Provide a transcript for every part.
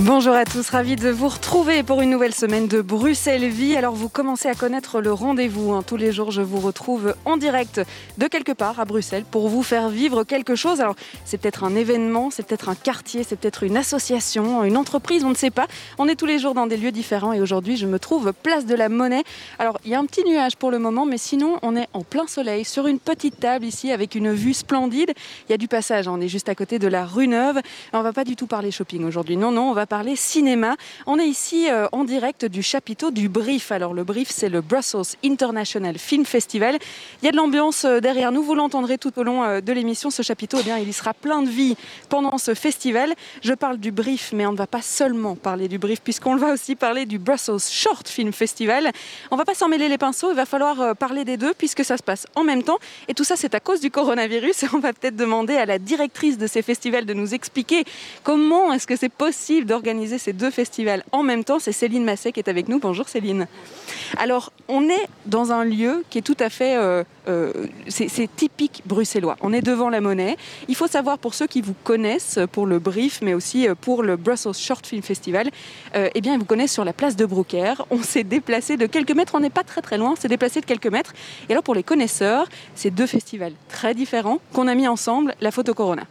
Bonjour à tous, ravi de vous retrouver pour une nouvelle semaine de Bruxelles Vie. Alors vous commencez à connaître le rendez-vous. Hein. Tous les jours, je vous retrouve en direct de quelque part à Bruxelles pour vous faire vivre quelque chose. Alors c'est peut-être un événement, c'est peut-être un quartier, c'est peut-être une association, une entreprise, on ne sait pas. On est tous les jours dans des lieux différents et aujourd'hui, je me trouve place de la Monnaie. Alors il y a un petit nuage pour le moment, mais sinon, on est en plein soleil sur une petite table ici avec une vue splendide. Il y a du passage, hein. on est juste à côté de la rue Neuve. On va pas du tout parler shopping aujourd'hui. Non, non, on va parler cinéma. On est ici euh, en direct du chapiteau du Brief. Alors le Brief, c'est le Brussels International Film Festival. Il y a de l'ambiance euh, derrière nous, vous l'entendrez tout au long euh, de l'émission. Ce chapiteau, eh bien, il y sera plein de vie pendant ce festival. Je parle du Brief, mais on ne va pas seulement parler du Brief, puisqu'on va aussi parler du Brussels Short Film Festival. On va pas s'en mêler les pinceaux, il va falloir parler des deux, puisque ça se passe en même temps. Et tout ça, c'est à cause du coronavirus. On va peut-être demander à la directrice de ces festivals de nous expliquer comment est-ce que c'est possible d'organiser ces deux festivals en même temps. C'est Céline Massé qui est avec nous. Bonjour Céline. Alors, on est dans un lieu qui est tout à fait... Euh, euh, c'est typique bruxellois. On est devant la monnaie. Il faut savoir pour ceux qui vous connaissent pour le brief, mais aussi euh, pour le Brussels Short Film Festival, eh bien, ils vous connaissent sur la place de Broucker. On s'est déplacé de quelques mètres. On n'est pas très très loin. On s'est déplacé de quelques mètres. Et alors, pour les connaisseurs, c'est deux festivals très différents qu'on a mis ensemble. La photo Corona.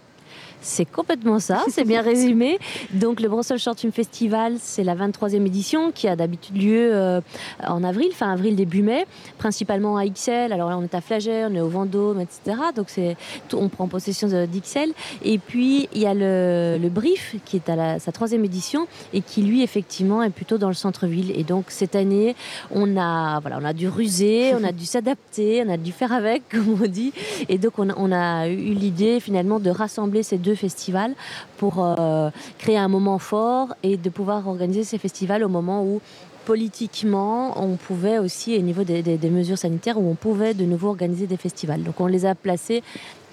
C'est complètement ça, c'est bien résumé. Donc le Brussels Short Film Festival, c'est la 23e édition qui a d'habitude lieu euh, en avril, fin avril, début mai, principalement à XL. Alors là, on est à Flagey, on est au Vendôme, etc. Donc c'est, on prend possession d'XL. Et puis il y a le, Brief qui est à sa troisième édition et qui lui effectivement est plutôt dans le centre-ville. Et donc cette année, on a, voilà, on a dû ruser, on a dû s'adapter, on a dû faire avec, comme on dit. Et donc on on a eu l'idée finalement de rassembler ces deux festivals pour euh, créer un moment fort et de pouvoir organiser ces festivals au moment où politiquement, on pouvait aussi, au niveau des, des, mesures sanitaires, où on pouvait de nouveau organiser des festivals. Donc on les a placés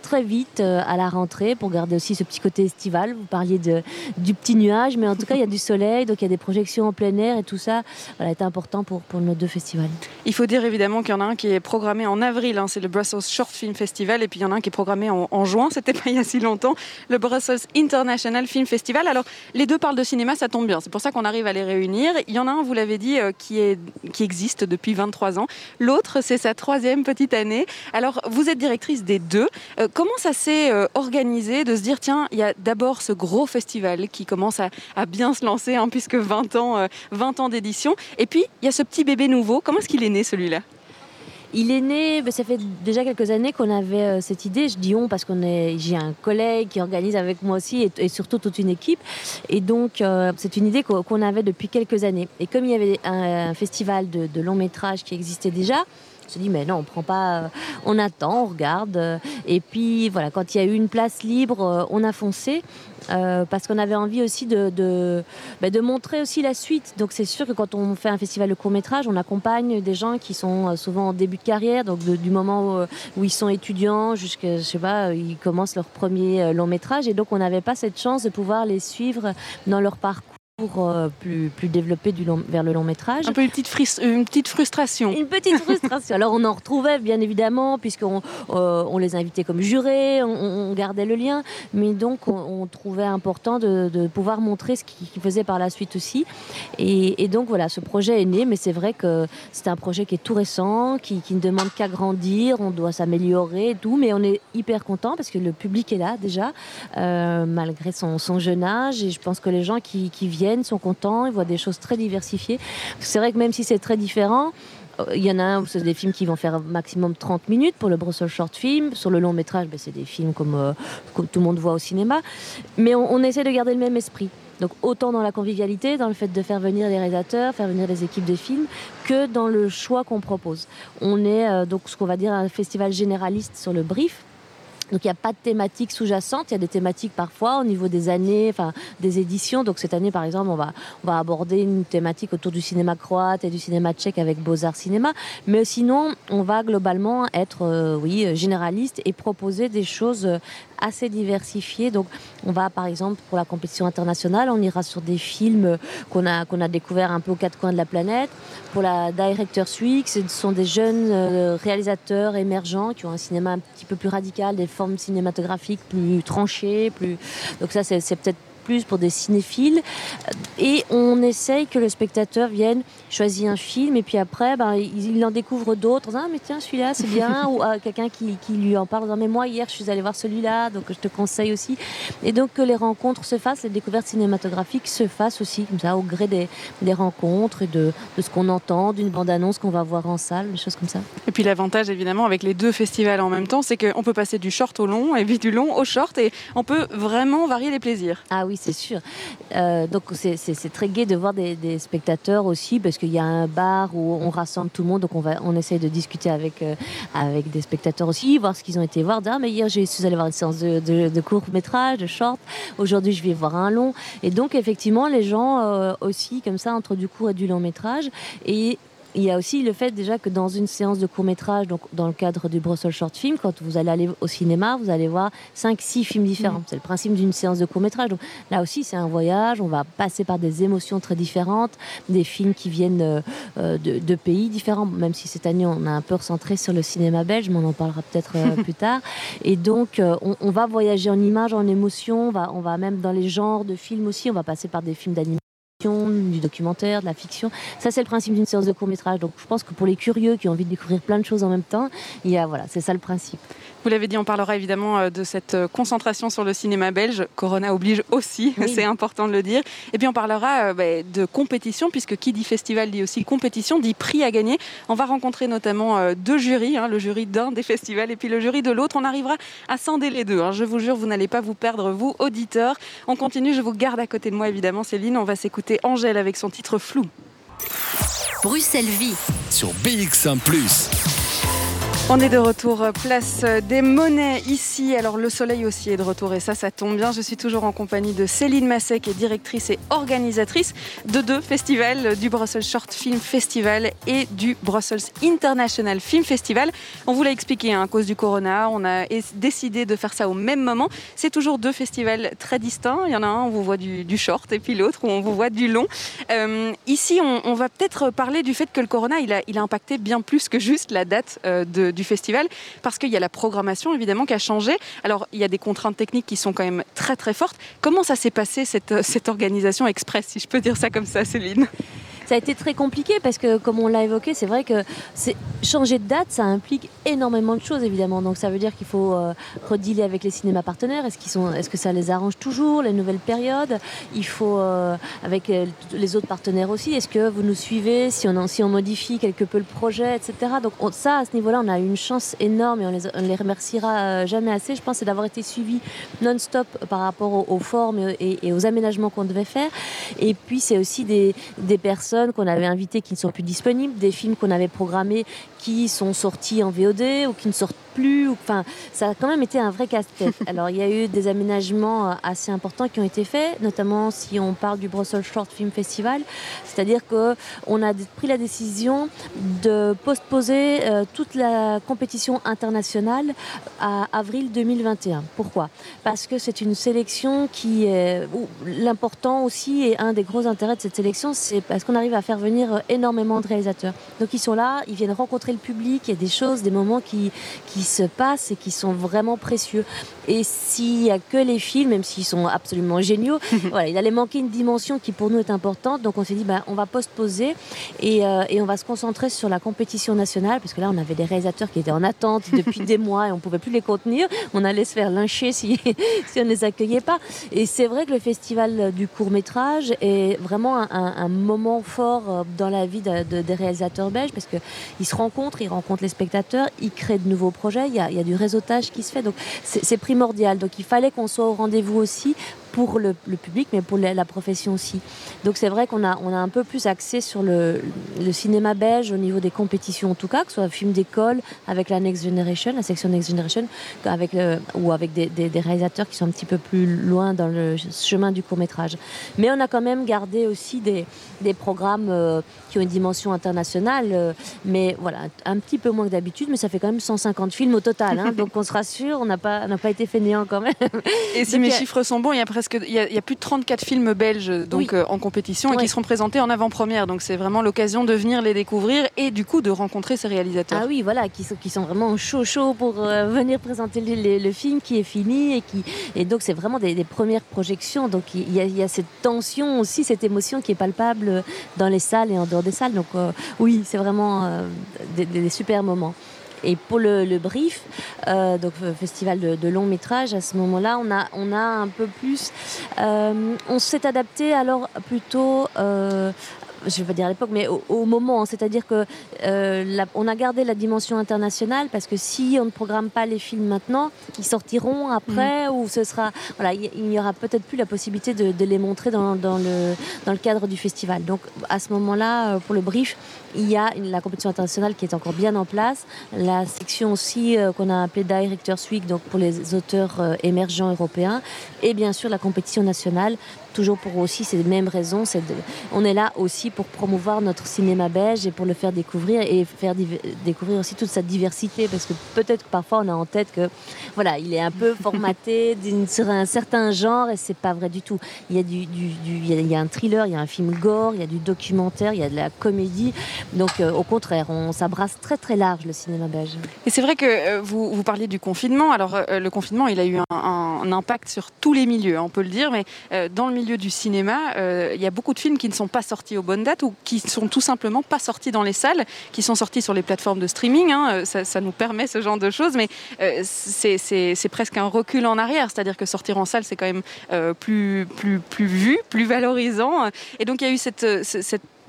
très vite euh, à la rentrée pour garder aussi ce petit côté estival. Vous parliez du petit nuage, mais en tout cas, il y a du soleil, donc il y a des projections en plein air et tout ça voilà, est important pour, nos deux festivals. Il faut dire évidemment qu'il y en a un qui est programmé en avril, hein, c'est le Brussels Short Film Festival, et puis il y en a un qui est programmé en, en juin, c'était pas il y a si longtemps, le Brussels International Film Festival. Alors, les deux parlent de cinéma, ça tombe bien, c'est pour ça qu'on arrive à les réunir. Il y en a un, vous l'avez dit, euh, qui existe depuis 23 ans. L'autre, c'est sa troisième petite année. Alors, vous êtes directrice des deux. Euh, comment ça s'est euh, organisé de se dire, tiens, il y a d'abord ce gros festival qui commence à, bien se lancer, hein, puisque 20 ans, 20 euh, ans d'édition, et puis il y a ce petit bébé nouveau. Comment est-ce qu'il est né celui-là? Il est né, ben, ça fait déjà quelques années qu'on avait euh, cette idée. Je dis on parce qu'on est, j'ai un collègue qui organise avec moi aussi et, surtout toute une équipe. Et donc c'est une idée qu'on avait depuis quelques années. Et comme il y avait un, festival de, de long métrage qui existait déjà, se dit mais non, on prend pas, euh, on attend, on regarde. Euh, et puis voilà, quand il y a eu une place libre, euh, on a foncé. parce qu'on avait envie aussi de, de, bah, de, montrer aussi la suite. Donc c'est sûr que quand on fait un festival de court métrage, on accompagne des gens qui sont souvent en début de carrière, donc du moment où, ils sont étudiants jusqu'à, je sais pas, ils commencent leur premier long métrage. Et donc on n'avait pas cette chance de pouvoir les suivre dans leur parcours euh, plus, plus du long, vers le long métrage. Un peu une petite, une petite frustration. Une petite frustration. Alors on en retrouvait bien évidemment, puisqu'on euh, on les invitait comme jurés, on, gardait le lien, mais donc on, trouvait important de, de, pouvoir montrer ce qu'ils faisaient par la suite aussi. Et, et, donc voilà, ce projet est né, mais c'est vrai que c'est un projet qui est tout récent, qui, qui ne demande qu'à grandir, on doit s'améliorer et tout, mais on est hyper content parce que le public est là déjà, euh, malgré son, son jeune âge, et je pense que les gens qui, qui viennent sont contents, ils voient des choses très diversifiées. C'est vrai que même si c'est très différent, euh, il y en a un, c'est des films qui vont faire maximum 30 minutes pour le Brussels Short Film. Sur le long métrage, ben, c'est des films comme, euh, tout le monde voit au cinéma. Mais on, essaie de garder le même esprit. Donc autant dans la convivialité, dans le fait de faire venir les réalisateurs, faire venir les équipes de films, que dans le choix qu'on propose. On est euh, donc ce qu'on va dire un festival généraliste sur le brief, Donc il n'y a pas de thématique sous-jacente, il y a des thématiques parfois au niveau des années, enfin des éditions. Donc cette année par exemple, on va, on va aborder une thématique autour du cinéma croate et du cinéma tchèque avec Beaux-Arts Cinéma. Mais sinon, on va globalement être euh, oui, généraliste et proposer des choses assez diversifiées. Donc on va par exemple pour la compétition internationale, on ira sur des films qu'on a, qu'on a découverts un peu aux quatre coins de la planète. Pour la Director's Week, ce sont des jeunes euh, réalisateurs émergents qui ont un cinéma un petit peu plus radical, des formes cinématographiques plus tranchées. Plus... Donc ça, c'est peut-être plus pour des cinéphiles. Et on essaye que le spectateur vienne, choisir un film, et puis après, ben, il, en découvre d'autres. Ah, mais tiens, celui-là, c'est bien. ou ah, quelqu'un qui, qui, lui en parle. mais moi, hier, je suis allée voir celui-là, donc je te conseille aussi. Et donc, que les rencontres se fassent, les découvertes cinématographiques se fassent aussi, comme ça, au gré des, des rencontres et de, de ce qu'on entend, d'une bande-annonce qu'on va voir en salle, des choses comme ça. Et puis, l'avantage, évidemment, avec les deux festivals en même temps, c'est qu'on peut passer du short au long, et puis du long au short, et on peut vraiment varier les plaisirs. Ah oui, c'est sûr. Euh, donc c'est très gai de voir des, spectateurs aussi parce qu'il y a un bar où on rassemble tout le monde, donc on, va, essaye de discuter avec, euh, avec des spectateurs aussi, voir ce qu'ils ont été voir. Mais hier je suis allé voir une séance de, de, court métrage, de short, aujourd'hui je vais voir un long. Et donc effectivement les gens euh, aussi comme ça entre du court et du long métrage. Et il y a aussi le fait déjà que dans une séance de court métrage, donc dans le cadre du Brussels Short Film, quand vous allez aller au cinéma, vous allez voir 5-6 films différents. Mm. C'est le principe d'une séance de court métrage. Donc là aussi, c'est un voyage. On va passer par des émotions très différentes, des films qui viennent euh, euh, de, pays différents, même si cette année on a un peu recentré sur le cinéma belge, mais on en parlera peut-être euh, plus tard. Et donc, on, va voyager en images, en émotions, on va, on va même dans les genres de films aussi. On va passer par des films d'animation du documentaire, de la fiction. Ça, c'est le principe d'une séance de court métrage. Donc, je pense que pour les curieux qui ont envie de découvrir plein de choses en même temps, il y a, voilà, c'est ça le principe. Vous l'avez dit, on parlera évidemment euh, de cette euh, concentration sur le cinéma belge. Corona oblige aussi, c'est important de le dire. Et puis on parlera euh, bah, de compétition, puisque qui dit festival dit aussi compétition, dit prix à gagner. On va rencontrer notamment deux jurys, hein, le jury d'un des festivals et puis le jury de l'autre. On arrivera à scinder les deux. Hein. Je vous jure, vous n'allez pas vous perdre, vous, auditeurs. On continue, je vous garde à côté de moi, évidemment, Céline. On va s'écouter Angèle avec son titre Flou. Bruxelles Vie sur BX1 ⁇ on est de retour euh, place euh, des monnaies ici. Alors le soleil aussi est de retour et ça, ça tombe bien. Je suis toujours en compagnie de Céline Masset qui est directrice et organisatrice de deux festivals, du Brussels Short Film Festival et du Brussels International Film Festival. On vous l'a expliqué, hein, à cause du corona, on a décidé de faire ça au même moment. C'est toujours deux festivals très distincts. Il y en a un où on vous voit du, short et puis l'autre où on vous voit du long. Euh, ici, on, va peut-être parler du fait que le corona, il a, impacté bien plus que juste la date de, festival, parce qu'il y a la programmation évidemment qui a changé. Alors il y a des contraintes techniques qui sont quand même très très fortes. Comment ça s'est passé cette, cette organisation express, si je peux dire ça comme ça, Céline? Ça a été très compliqué parce que, comme on l'a évoqué, c'est vrai que changer de date, ça implique énormément de choses, évidemment. Donc, ça veut dire qu'il faut euh, avec les cinémas partenaires. Est-ce qu'ils sont, est-ce que ça les arrange toujours, les nouvelles périodes? Il faut, euh, avec euh, les autres partenaires aussi, est-ce que vous nous suivez si on, si on modifie quelque peu le projet, etc. Donc, ça, à ce niveau-là, on a une chance énorme et on les, les remerciera jamais assez, je pense, c'est d'avoir été suivi non-stop par rapport aux, formes et, aux aménagements qu'on devait faire. Et puis, c'est aussi des personnes qu'on avait invitées qui ne sont plus disponibles, des films qu'on avait programmés qui sont sortis en VOD ou qui ne sortent plus. Enfin, ça a quand même été un vrai casse-tête. Alors, il y a eu des aménagements euh, assez importants qui ont été faits, notamment si on parle du Brussels Short Film Festival. C'est-à-dire qu'on a pris la décision de postposer euh, toute la compétition internationale à avril 2021. Pourquoi? Parce que c'est une sélection qui est. L'important aussi et un des gros intérêts de cette sélection, c'est parce qu'on arrive à faire venir énormément de réalisateurs. Donc, ils sont là, ils viennent rencontrer le public, il y a des choses, des moments qui, qui se passent et qui sont vraiment précieux. Et s'il n'y a que les films, même s'ils sont absolument géniaux, voilà, il allait manquer une dimension qui pour nous est importante. Donc on s'est dit, ben, on va postposer et, euh, et on va se concentrer sur la compétition nationale, parce que là, on avait des réalisateurs qui étaient en attente depuis des mois et on ne pouvait plus les contenir. On allait se faire lyncher si, si on ne les accueillait pas. Et c'est vrai que le festival du court métrage est vraiment un, un, moment fort euh, dans la vie de, des réalisateurs belges, parce qu'ils se rencontrent il rencontre les spectateurs, il crée de nouveaux projets, il y a, du réseautage qui se fait. Donc c'est primordial. Donc il fallait qu'on soit au rendez-vous aussi pour le, public, mais pour la, profession aussi. Donc c'est vrai qu'on a, un peu plus axé sur le, cinéma belge au niveau des compétitions en tout cas, que ce soit film d'école avec la Next Generation, la section Next Generation, ou avec des, réalisateurs qui sont un petit peu plus loin dans le chemin du court métrage. Mais on a quand même gardé aussi des, des programmes euh, qui ont une dimension internationale, euh, mais voilà, un petit peu moins que d'habitude, mais ça fait quand même 150 films au total. Hein, donc on se rassure, on n'a pas, pas été fainéant quand même. Et si mes chiffres sont bons, il y a presque il y a, plus de 34 films belges donc, euh, en compétition et qui seront présentés en avant-première. Donc c'est vraiment l'occasion de venir les découvrir et du coup de rencontrer ces réalisateurs. Ah oui, voilà, qui sont, qui sont vraiment chaud chaud pour euh, venir présenter le, film qui est fini et qui et donc c'est vraiment des, premières projections. Donc il y, a, il y, a, cette tension aussi, cette émotion qui est palpable dans les salles et en dehors des salles. Donc euh, oui, c'est vraiment des super moments. Et pour le, brief, euh, donc euh, festival de, long métrage, à ce moment-là, on a, on a un peu plus. Euh, on s'est adapté alors plutôt je vais pas dire à l'époque, mais au, moment. Hein. C'est-à-dire que euh, on a gardé la dimension internationale parce que si on ne programme pas les films maintenant, ils sortiront après mm. ou ce sera. Voilà, il n'y aura peut-être plus la possibilité de, les montrer dans, dans, le, dans le cadre du festival. Donc à ce moment-là, euh, pour le brief, il y a la compétition internationale qui est encore bien en place. La section aussi euh, qu'on a appelée Directors Week, donc pour les auteurs émergents européens. Et bien sûr la compétition nationale toujours pour aussi ces mêmes raisons. on est là aussi pour promouvoir notre cinéma belge et pour le faire découvrir et faire découvrir aussi toute sa diversité parce que peut-être que parfois on a en tête que voilà, il est un peu formaté sur un certain genre et c'est pas vrai du tout. Il y a du, il, y a, un thriller, il y a un film gore, il y a du documentaire, il y a de la comédie. Donc euh, au contraire, on s'abrace très très large le cinéma belge. Et c'est vrai que euh, vous, vous parliez du confinement. Alors euh, le confinement, il a eu un, un, impact sur tous les milieux, on peut le dire, mais dans le milieu du cinéma, euh, il y a beaucoup de films qui ne sont pas sortis aux bonnes dates ou qui sont tout simplement pas sortis dans les salles, qui sont sortis sur les plateformes de streaming. Hein. Euh, ça, nous permet ce genre de choses, mais euh, c'est presque un recul en arrière. C'est-à-dire que sortir en salle, c'est quand même plus, plus, plus vu, plus valorisant. Et donc il y a eu cette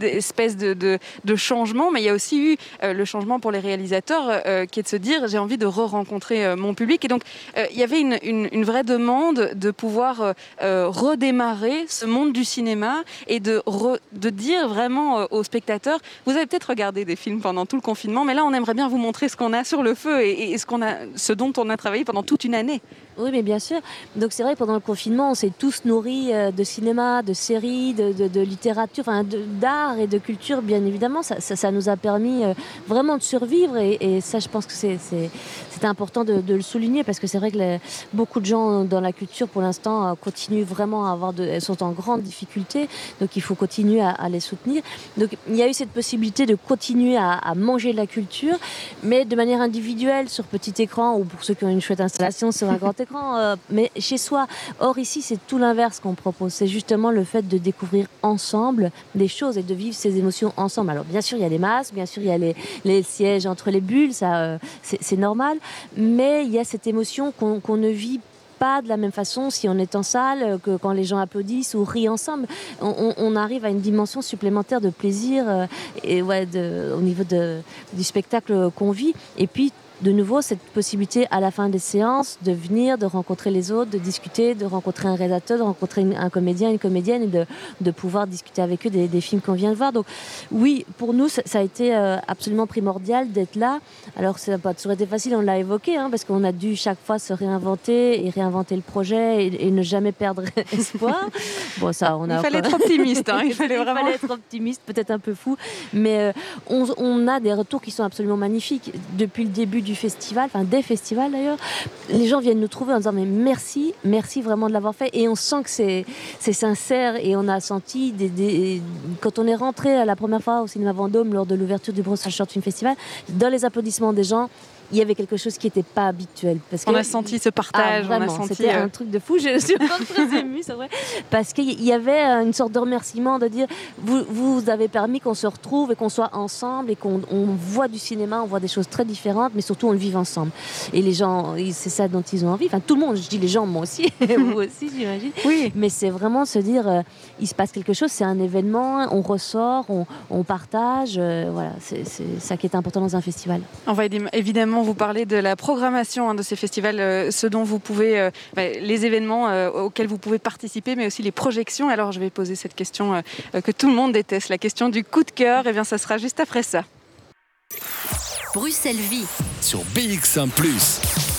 espèce de, changement, mais il y a aussi eu euh, le changement pour les réalisateurs euh, qui est de se dire j'ai envie de re-rencontrer euh, mon public. Et donc il y avait une, vraie demande de pouvoir redémarrer ce monde du cinéma et de, dire vraiment aux spectateurs vous avez peut-être regardé des films pendant tout le confinement, mais là on aimerait bien vous montrer ce qu'on a sur le feu et, ce, dont on a travaillé pendant toute une année. Oui, mais bien sûr. Donc c'est vrai, pendant le confinement, on s'est tous nourris de cinéma, de séries, de, de, de littérature, enfin et de culture, bien évidemment, ça, nous a permis euh, vraiment de survivre. Et, ça, je pense que c'est important de, le souligner parce que c'est vrai que beaucoup de gens dans la culture, pour l'instant, euh, continuent vraiment à avoir de, sont en grande difficulté. Donc il faut continuer à, les soutenir. Donc il y a eu cette possibilité de continuer à, manger de la culture, mais de manière individuelle, sur petit écran ou pour ceux qui ont une chouette installation sur un grand écran, euh, mais chez soi. Or ici, c'est tout l'inverse qu'on propose. C'est justement le fait de découvrir ensemble des choses et de vivre ces émotions ensemble. Alors bien sûr, il y a les masques, bien sûr, il y a les, sièges entre les bulles, ça, euh, c'est normal, mais il y a cette émotion qu'on ne vit pas de la même façon si on est en salle que quand les gens applaudissent ou rient ensemble. On, arrive à une dimension supplémentaire de plaisir euh, et ouais, de, au niveau de, du spectacle qu'on vit. Et puis de nouveau cette possibilité à la fin des séances de venir, de rencontrer les autres, de discuter, de rencontrer un rédacteur, de rencontrer un comédien, une comédienne et de, de pouvoir discuter avec eux des, films qu'on vient de voir. Donc oui, pour nous, ça, a été euh, absolument primordial d'être là. Alors ça n'a pas toujours été facile, on l'a évoqué, hein, parce qu'on a dû chaque fois se réinventer et réinventer le projet et, ne jamais perdre espoir. Bon, ça, on a il fallait être optimiste. Hein, il fallait vraiment être optimiste, peut-être un peu fou, mais euh, on, on a des retours qui sont absolument magnifiques depuis le début du festival, enfin des festivals d'ailleurs, les gens viennent nous trouver en disant mais merci, merci vraiment de l'avoir fait. Et on sent que c'est, sincère et on a senti, quand on est rentré la première fois au cinéma Vendôme lors de l'ouverture du Brussels Short Film Festival, dans les applaudissements des gens, il y avait quelque chose qui n'était pas habituel. Parce on a senti ce partage, ah, C'était euh, un truc de fou, je suis très émue, c'est vrai. Parce qu'il y avait une sorte de remerciement de dire vous, vous avez permis qu'on se retrouve et qu'on soit ensemble et qu'on voit du cinéma, on voit des choses très différentes, mais surtout on le vive ensemble. Et les gens, c'est ça dont ils ont envie. Enfin, tout le monde, je dis les gens, moi aussi, vous aussi, j'imagine. Oui. Mais c'est vraiment se dire euh, il se passe quelque chose, c'est un événement, on ressort, on, partage. Euh, voilà, c'est ça qui est important dans un festival. On va évidemment vous parler de la programmation hein, de ces festivals, euh, ce dont vous pouvez, bah, les événements auxquels vous pouvez participer, mais aussi les projections. Alors je vais poser cette question que tout le monde déteste, la question du coup de cœur. Et eh bien ça sera juste après ça. Bruxelles Vie sur BX1 ⁇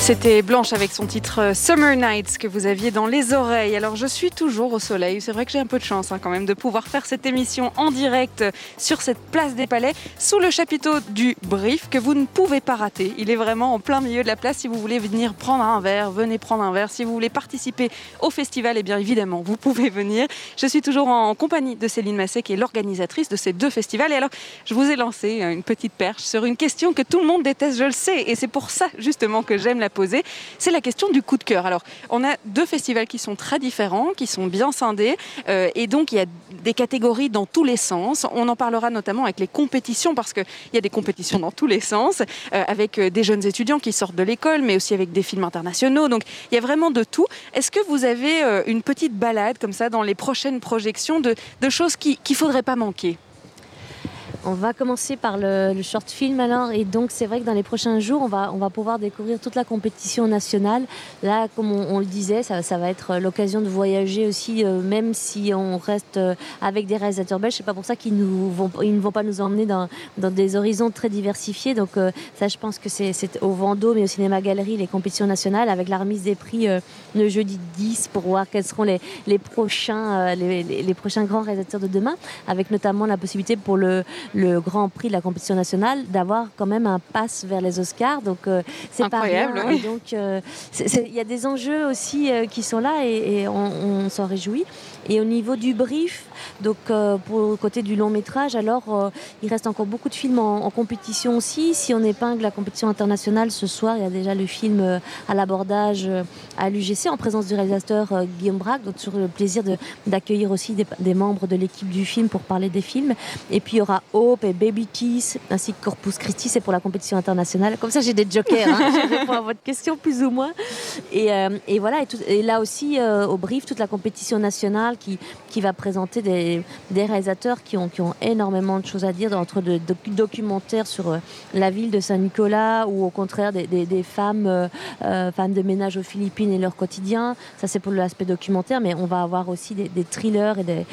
c'était Blanche avec son titre euh, Summer Nights que vous aviez dans les oreilles. Alors je suis toujours au soleil. C'est vrai que j'ai un peu de chance hein, quand même de pouvoir faire cette émission en direct sur cette place des Palais sous le chapiteau du Brief que vous ne pouvez pas rater. Il est vraiment en plein milieu de la place. Si vous voulez venir prendre un verre, venez prendre un verre. Si vous voulez participer au festival, eh bien évidemment vous pouvez venir. Je suis toujours en compagnie de Céline Massé qui est l'organisatrice de ces deux festivals. Et alors je vous ai lancé euh, une petite perche sur une question que tout le monde déteste, je le sais. Et c'est pour ça justement que j'aime la c'est la question du coup de cœur. Alors, on a deux festivals qui sont très différents, qui sont bien scindés, euh, et donc il y a des catégories dans tous les sens. On en parlera notamment avec les compétitions, parce qu'il y a des compétitions dans tous les sens, euh, avec euh, des jeunes étudiants qui sortent de l'école, mais aussi avec des films internationaux. Donc, il y a vraiment de tout. Est-ce que vous avez une petite balade comme ça dans les prochaines projections de, choses qu'il ne faudrait pas manquer? On va commencer par le, short film alors et donc c'est vrai que dans les prochains jours on va, on va pouvoir découvrir toute la compétition nationale. Là comme on, le disait ça, ça, va être l'occasion de voyager aussi euh, même si on reste euh, avec des réalisateurs belges. C'est pas pour ça qu'ils nous vont, ils ne vont pas nous emmener dans, dans des horizons très diversifiés. Donc euh, ça je pense que c'est au Vendôme et au Cinéma Galerie les compétitions nationales avec la remise des prix le jeudi 10 pour voir quels seront les, les prochains, les, les prochains grands réalisateurs de demain avec notamment la possibilité pour le le Grand Prix de la compétition nationale, d'avoir quand même un pass vers les Oscars. Donc euh, c'est pas rien. donc euh, il y a des enjeux aussi euh, qui sont là et, on, s'en réjouit. Et au niveau du brief, donc pour le côté du long métrage, alors il reste encore beaucoup de films en, compétition aussi. Si on épingle la compétition internationale ce soir, il y a déjà le film à l'abordage à l'UGC en présence du réalisateur Guillaume Braque. Donc sur le plaisir d'accueillir aussi des, des, membres de l'équipe du film pour parler des films. Et puis il y aura Hope et Baby Kiss, ainsi que Corpus Christi, c'est pour la compétition internationale. Comme ça, j'ai des jokers. Hein. je réponds à votre question plus ou moins. Et, euh, et voilà, et, là aussi, euh, au brief, toute la compétition nationale qui, qui va présenter des, des, réalisateurs qui ont, qui ont énormément de choses à dire, entre de, documentaires sur euh, la ville de Saint-Nicolas ou au contraire des, des, femmes, femmes de ménage aux Philippines et leur quotidien. Ça, c'est pour l'aspect documentaire, mais on va avoir aussi des, thrillers et des,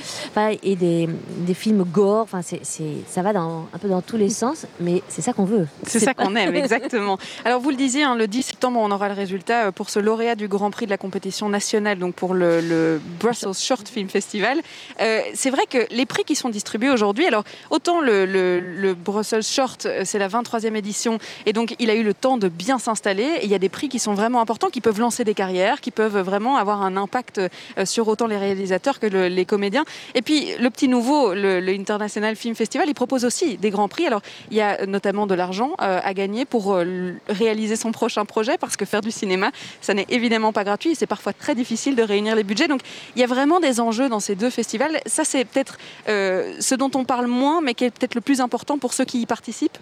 et des, des films gore. Enfin, c'est, ça va un peu dans tous les sens, mais c'est ça qu'on veut. C'est ça qu'on aime, exactement. Alors vous le disiez, hein, le 10 septembre, on aura le résultat euh, pour ce lauréat du Grand Prix de la compétition nationale, donc pour le, Brussels Short Film Festival. Euh, c'est vrai que les prix qui sont distribués aujourd'hui, alors autant le, le, Brussels Short, euh, c'est la 23e édition, et donc il a eu le temps de bien s'installer. Il y a des prix qui sont vraiment importants, qui peuvent lancer des carrières, qui peuvent vraiment avoir un impact sur autant les réalisateurs que les comédiens. Et puis le petit nouveau, le, International Film Festival, il propose aussi des grands prix. Alors, il y a notamment de l'argent euh, à gagner pour euh, réaliser son prochain projet, parce que faire du cinéma, ça n'est évidemment pas gratuit. C'est parfois très difficile de réunir les budgets. Donc, il y a vraiment des enjeux dans ces deux festivals. Ça, c'est peut-être euh, ce dont on parle moins, mais qui est peut-être le plus important pour ceux qui y participent?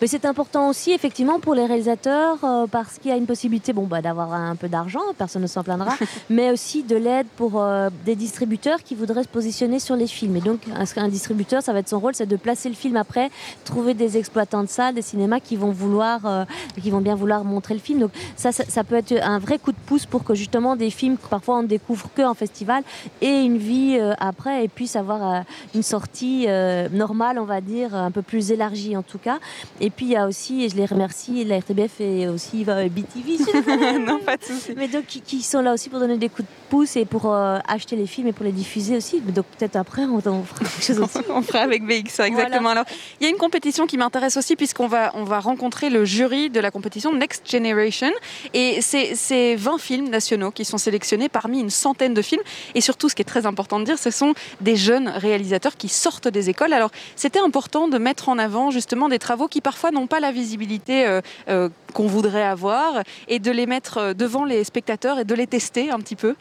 Mais c'est important aussi, effectivement, pour les réalisateurs, euh, parce qu'il y a une possibilité bon, bah, d'avoir un peu d'argent, personne ne s'en plaindra, mais aussi de l'aide pour euh, des distributeurs qui voudraient se positionner sur les films. Et donc, un, distributeur, ça va être son rôle, c'est de placer le film après, trouver des exploitants de salles, des cinémas qui vont vouloir, euh, qui vont bien vouloir montrer le film. Donc, ça, ça, peut être un vrai coup de pouce pour que justement des films que parfois on ne découvre que en festival aient une vie après et puissent avoir une sortie normale, on va dire, un peu plus élargie en tout cas. Et puis il y a aussi, et je les remercie, la RTBF et aussi BTV. non, pas de souci. Mais donc qui, sont là aussi pour donner des coups de pouce et pour euh, acheter les films et pour les diffuser aussi. Donc peut-être après on, fera quelque chose aussi. on fera avec BX, exactement. Alors il y a une compétition qui m'intéresse aussi puisqu'on va, on va rencontrer le jury de la compétition Next Generation. Et c'est 20 films nationaux qui sont sélectionnés parmi une centaine de films. Et surtout, ce qui est très important de dire, ce sont des jeunes réalisateurs qui sortent des écoles. Alors c'était important de mettre en avant justement des travaux qui parfois n'ont pas la visibilité euh, euh, qu'on voudrait avoir et de les mettre devant les spectateurs et de les tester un petit peu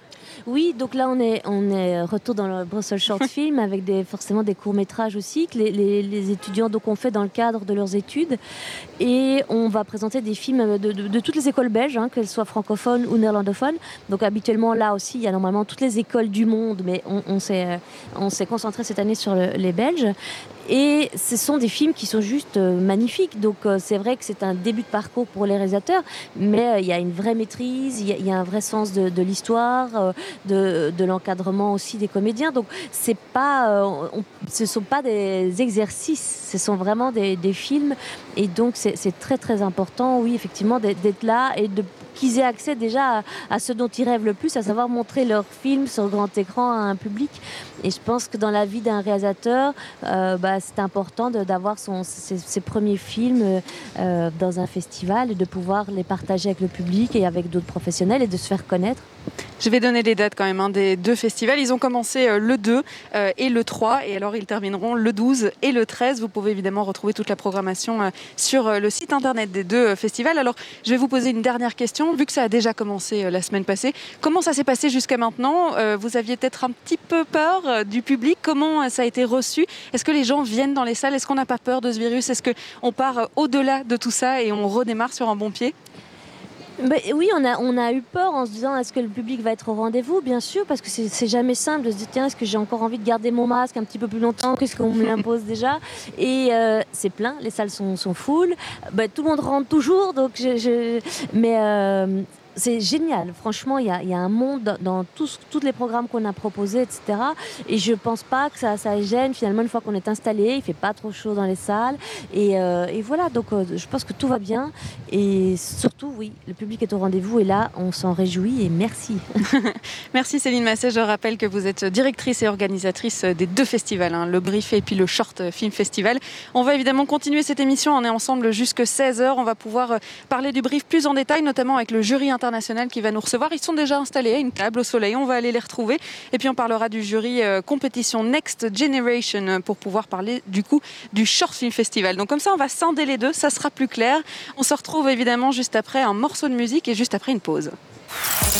oui, donc là on est, on est retour dans le Brussels Short Film avec des, forcément des courts-métrages aussi que les, étudiants donc, ont fait dans le cadre de leurs études. Et on va présenter des films de, toutes les écoles belges, hein, qu'elles soient francophones ou néerlandophones. Donc habituellement là aussi, il y a normalement toutes les écoles du monde, mais on, on s'est concentré cette année sur les Belges. Et ce sont des films qui sont juste euh, magnifiques. Donc euh, c'est vrai que c'est un début de parcours pour les réalisateurs, mais euh, il y a une vraie maîtrise, il y, a un vrai sens de, l'histoire, de, l'encadrement aussi des comédiens. Donc c'est pas, ce sont pas des exercices, ce sont vraiment des, des films. Et donc c'est très très important, oui, effectivement, d'être là et de qu'ils aient accès déjà à, ce dont ils rêvent le plus, à savoir montrer leurs films sur grand écran à un public. Et je pense que dans la vie d'un réalisateur, euh, bah, c'est important d'avoir ses, premiers films euh, dans un festival et de pouvoir les partager avec le public et avec d'autres professionnels et de se faire connaître. Je vais donner les dates quand même hein, des deux festivals. Ils ont commencé euh, le 2 et le 3 et alors ils termineront le 12 et le 13. Vous pouvez évidemment retrouver toute la programmation sur le site internet des deux festivals. Alors je vais vous poser une dernière question. Vu que ça a déjà commencé la semaine passée, comment ça s'est passé jusqu'à maintenant? Vous aviez peut-être un petit peu peur euh, du public. Comment euh, ça a été reçu? Est-ce que les gens viennent dans les salles? Est-ce qu'on n'a pas peur de ce virus? Est-ce qu'on part euh, au-delà de tout ça et on redémarre sur un bon pied? Bah, oui, on a, on a eu peur en se disant est-ce que le public va être au rendez-vous? Bien sûr, parce que c'est jamais simple de se dire tiens, est-ce que j'ai encore envie de garder mon masque un petit peu plus longtemps Qu'est-ce qu'on me l'impose déjà? Et c'est plein, les salles sont, sont full. Bah, tout le monde rentre toujours, donc mais c'est génial. Franchement, il y, a, un monde dans tous, les programmes qu'on a proposés, etc. Et je pense pas que ça, gêne. Finalement, une fois qu'on est installé, il fait pas trop chaud dans les salles. Et, euh, voilà, donc euh, je pense que tout va bien. Et surtout, oui, le public est au rendez-vous. Et là, on s'en réjouit. Et merci. merci Céline Masset. Je rappelle que vous êtes directrice et organisatrice des deux festivals, hein, le Brief et puis le Short Film Festival. On va évidemment continuer cette émission. On est ensemble jusque 16h. On va pouvoir euh, parler du Brief plus en détail, notamment avec le jury international qui va nous recevoir. Ils sont déjà installés à une table au soleil. On va aller les retrouver. Et puis on parlera du jury euh, compétition Next Generation euh, pour pouvoir parler du coup du Short Film Festival. Donc comme ça, on va scinder les deux. Ça sera plus clair. On se retrouve évidemment juste après un morceau de musique et juste après une pause.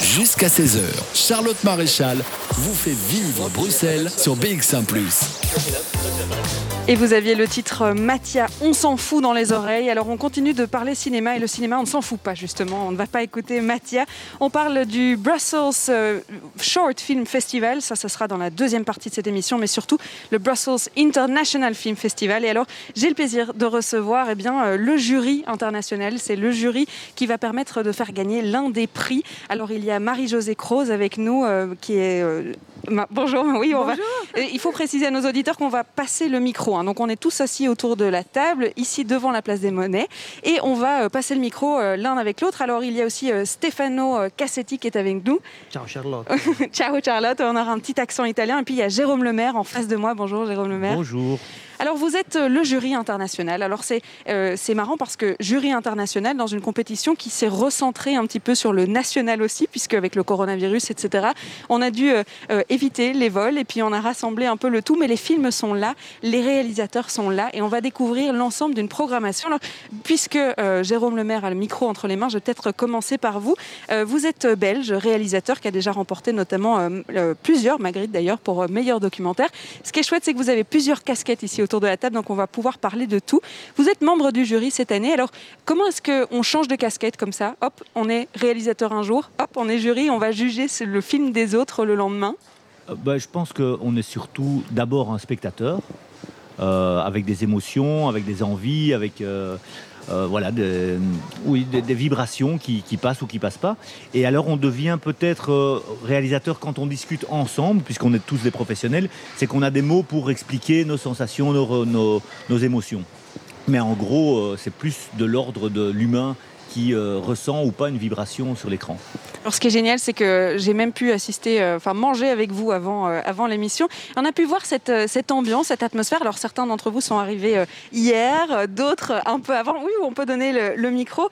Jusqu'à 16h, Charlotte Maréchal vous fait vivre Bruxelles sur BX1 ⁇ et vous aviez le titre Mathia, on s'en fout dans les oreilles. Alors on continue de parler cinéma et le cinéma, on ne s'en fout pas justement. On ne va pas écouter Mathia. On parle du Brussels euh, Short Film Festival. Ça, ça sera dans la deuxième partie de cette émission, mais surtout le Brussels International Film Festival. Et alors, j'ai le plaisir de recevoir eh bien, euh, le jury international. C'est le jury qui va permettre de faire gagner l'un des prix. Alors il y a Marie-Josée Croze avec nous, euh, qui est bonjour, oui, on va. Il faut préciser à nos auditeurs qu'on va passer le micro. Hein. Donc on est tous assis autour de la table, ici devant la place des Monnaies, et on va euh, passer le micro euh, l'un avec l'autre. Alors il y a aussi euh, Stefano Cassetti qui est avec nous. Ciao Charlotte. Ciao Charlotte. On aura un petit accent italien. Et puis il y a Jérôme Lemaire en face de moi. Bonjour Jérôme Lemaire. Bonjour. Alors vous êtes euh, le jury international. Alors c'est euh, marrant parce que jury international dans une compétition qui s'est recentrée un petit peu sur le national aussi, puisque avec le coronavirus, etc., on a dû euh, éviter les vols et puis on a rassemblé un peu le tout. Mais les films sont là, les réalisateurs sont là et on va découvrir l'ensemble d'une programmation. Alors, puisque Jérôme Lemaire a le micro entre les mains, je vais peut-être commencer par vous. vous êtes belge, réalisateur qui a déjà remporté notamment plusieurs, Magritte d'ailleurs, pour meilleur documentaire. Ce qui est chouette, c'est que vous avez plusieurs casquettes ici autour de la table, donc on va pouvoir parler de tout. Vous êtes membre du jury cette année, alors comment est-ce qu'on change de casquette comme ça? Hop, on est réalisateur un jour, hop, on est jury, on va juger le film des autres le lendemain euh, bah, Je pense qu'on est surtout d'abord un spectateur, euh, avec des émotions, avec des envies, avec... Euh, euh, voilà, des, des, vibrations qui, passent ou qui passent pas. Et alors on devient peut-être euh, réalisateur quand on discute ensemble, puisqu'on est tous des professionnels, c'est qu'on a des mots pour expliquer nos sensations, nos, nos émotions. Mais en gros, euh, c'est plus de l'ordre de l'humain qui euh, ressent ou pas une vibration sur l'écran. Alors ce qui est génial, c'est que j'ai même pu assister, euh, enfin manger avec vous avant, euh, avant l'émission. On a pu voir cette, cette ambiance, cette atmosphère. Alors certains d'entre vous sont arrivés hier, d'autres un peu avant. Oui, on peut donner le, micro.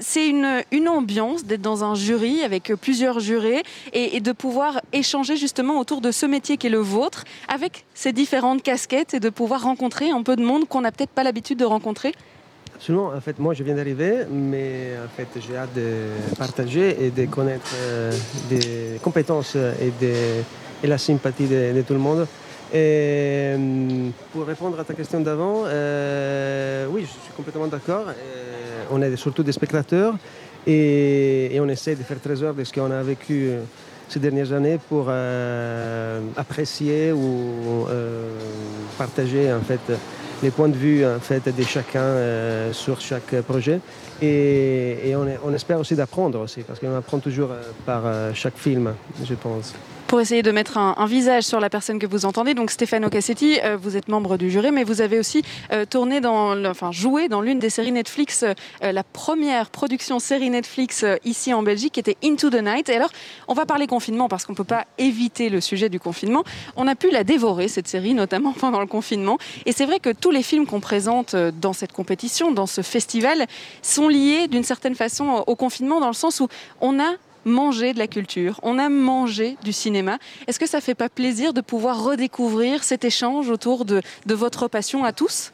c'est une, une ambiance d'être dans un jury avec plusieurs jurés et, et de pouvoir échanger justement autour de ce métier qui est le vôtre avec ces différentes casquettes et de pouvoir rencontrer un peu de monde qu'on n'a peut-être pas l'habitude de rencontrer. Absolument. En fait, moi, je viens d'arriver, mais en fait, j'ai hâte de partager et de connaître euh, des compétences et, la sympathie de, tout le monde. Et euh, pour répondre à ta question d'avant, euh, oui, je suis complètement d'accord. on est surtout des spectateurs et, on essaie de faire trésor de ce qu'on a vécu ces dernières années pour apprécier ou partager en fait les points de vue en fait de chacun euh, sur chaque projet. Et, on, on, espère aussi d'apprendre aussi parce qu'on apprend toujours par chaque film je pense pour essayer de mettre un, visage sur la personne que vous entendez. Donc Stefano Cassetti, euh, vous êtes membre du jury, mais vous avez aussi euh, tourné dans, enfin joué dans l'une des séries Netflix, euh, la première production série Netflix ici en Belgique, qui était Into the Night. Et alors, on va parler confinement parce qu'on peut pas éviter le sujet du confinement. On a pu la dévorer cette série, notamment pendant le confinement. Et c'est vrai que tous les films qu'on présente dans cette compétition, dans ce festival, sont liés d'une certaine façon au confinement, dans le sens où on a manger de la culture, on a mangé du cinéma. Est-ce que ça fait pas plaisir de pouvoir redécouvrir cet échange autour de, de votre passion à tous?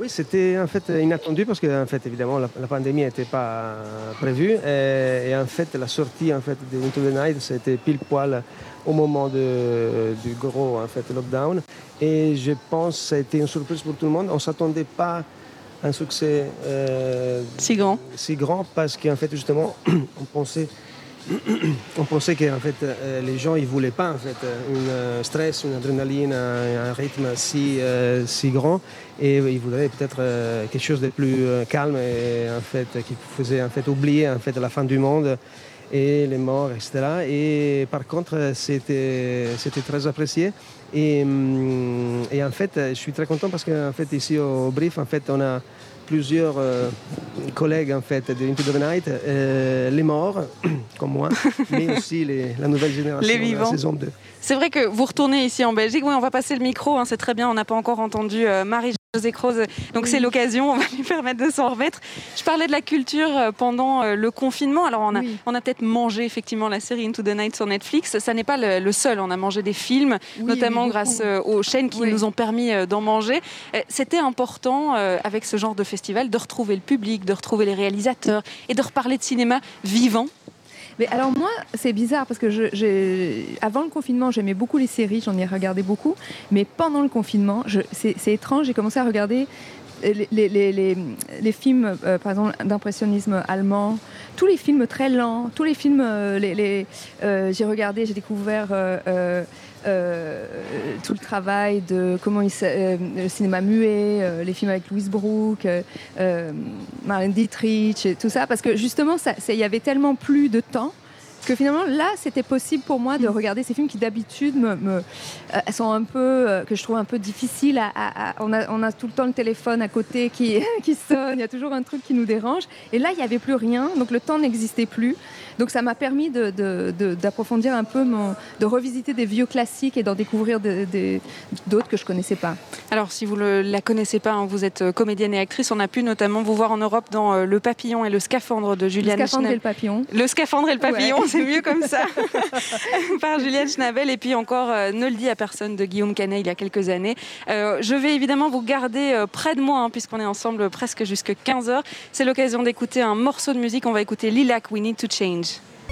Oui, c'était en fait inattendu parce que en fait évidemment la, la pandémie n'était pas prévue. Et, et, en fait la sortie en fait de Into the Night c'était pile poil au moment de, du gros en fait lockdown. Et je pense que ça a été une surprise pour tout le monde. On s'attendait pas à un succès euh, si grand, si grand parce qu'en fait justement on pensait on pensait que en fait, euh, les gens ne voulaient pas en fait, un stress, une adrénaline, un, rythme si, euh, si grand et ils voudraient peut-être euh, quelque chose de plus euh, calme en fait, qui faisait en fait, oublier en fait, la fin du monde et les morts, etc. Et par contre, c'était très apprécié. Et, hum, et, en fait, je suis très content parce qu'en fait, ici au Brief, en fait, on a plusieurs euh, collègues en fait de Into the Night, euh, les morts, comme moi, mais aussi les, la nouvelle génération, les vivants. la saison 2. C'est vrai que vous retournez ici en Belgique. Oui, on va passer le micro, hein, c'est très bien. On n'a pas encore entendu euh, Marie José Croze. Donc oui. c'est l'occasion, on va lui permettre de s'en remettre. Je parlais de la culture euh, pendant euh, le confinement. Alors on a, oui. on a peut-être mangé effectivement la série Into the Night sur Netflix. Ça n'est pas le, le, seul. On a mangé des films, oui, notamment grâce euh, aux chaînes qui nous ont permis d'en manger. C'était important avec ce genre de festival de retrouver le public, de retrouver les réalisateurs et de reparler de cinéma vivant. Mais alors moi, c'est bizarre parce que je, avant le confinement, j'aimais beaucoup les séries, j'en ai regardé beaucoup, mais pendant le confinement, c'est étrange, j'ai commencé à regarder les, les, films, euh, par exemple, d'impressionnisme allemand, tous les films très lents, tous les films, euh, euh, j'ai regardé, j'ai découvert euh, tout le travail de comment le cinéma muet, les films avec Louise Brook, Marlène Dietrich, et tout ça, parce que justement, il y avait tellement plus de temps que finalement là c'était possible pour moi de regarder ces films qui d'habitude me, me euh, sont un peu euh, que je trouve un peu difficile à, à, à, on, a, on a tout le temps le téléphone à côté qui, qui sonne il y a toujours un truc qui nous dérange. Et là il n'y avait plus rien donc le temps n'existait plus donc ça m'a permis d'approfondir un peu mon, de revisiter des vieux classiques et d'en découvrir d'autres que je connaissais pas. Alors si vous ne la connaissez pas hein, vous êtes comédienne et actrice. On a pu notamment vous voir en Europe dans euh, le papillon et le scaphandre de Juliane le scaphandre et le papillon. Le scaphandre et le papillon ouais. c'est mieux comme ça. Par Juliette Schnabel. Et puis encore euh, ne le dit à personne de Guillaume Canet il y a quelques années. Euh, je vais évidemment vous garder euh, près de moi hein, puisqu'on est ensemble presque jusque 15 heures. C'est l'occasion d'écouter un morceau de musique. On va écouter Lilac We Need to Change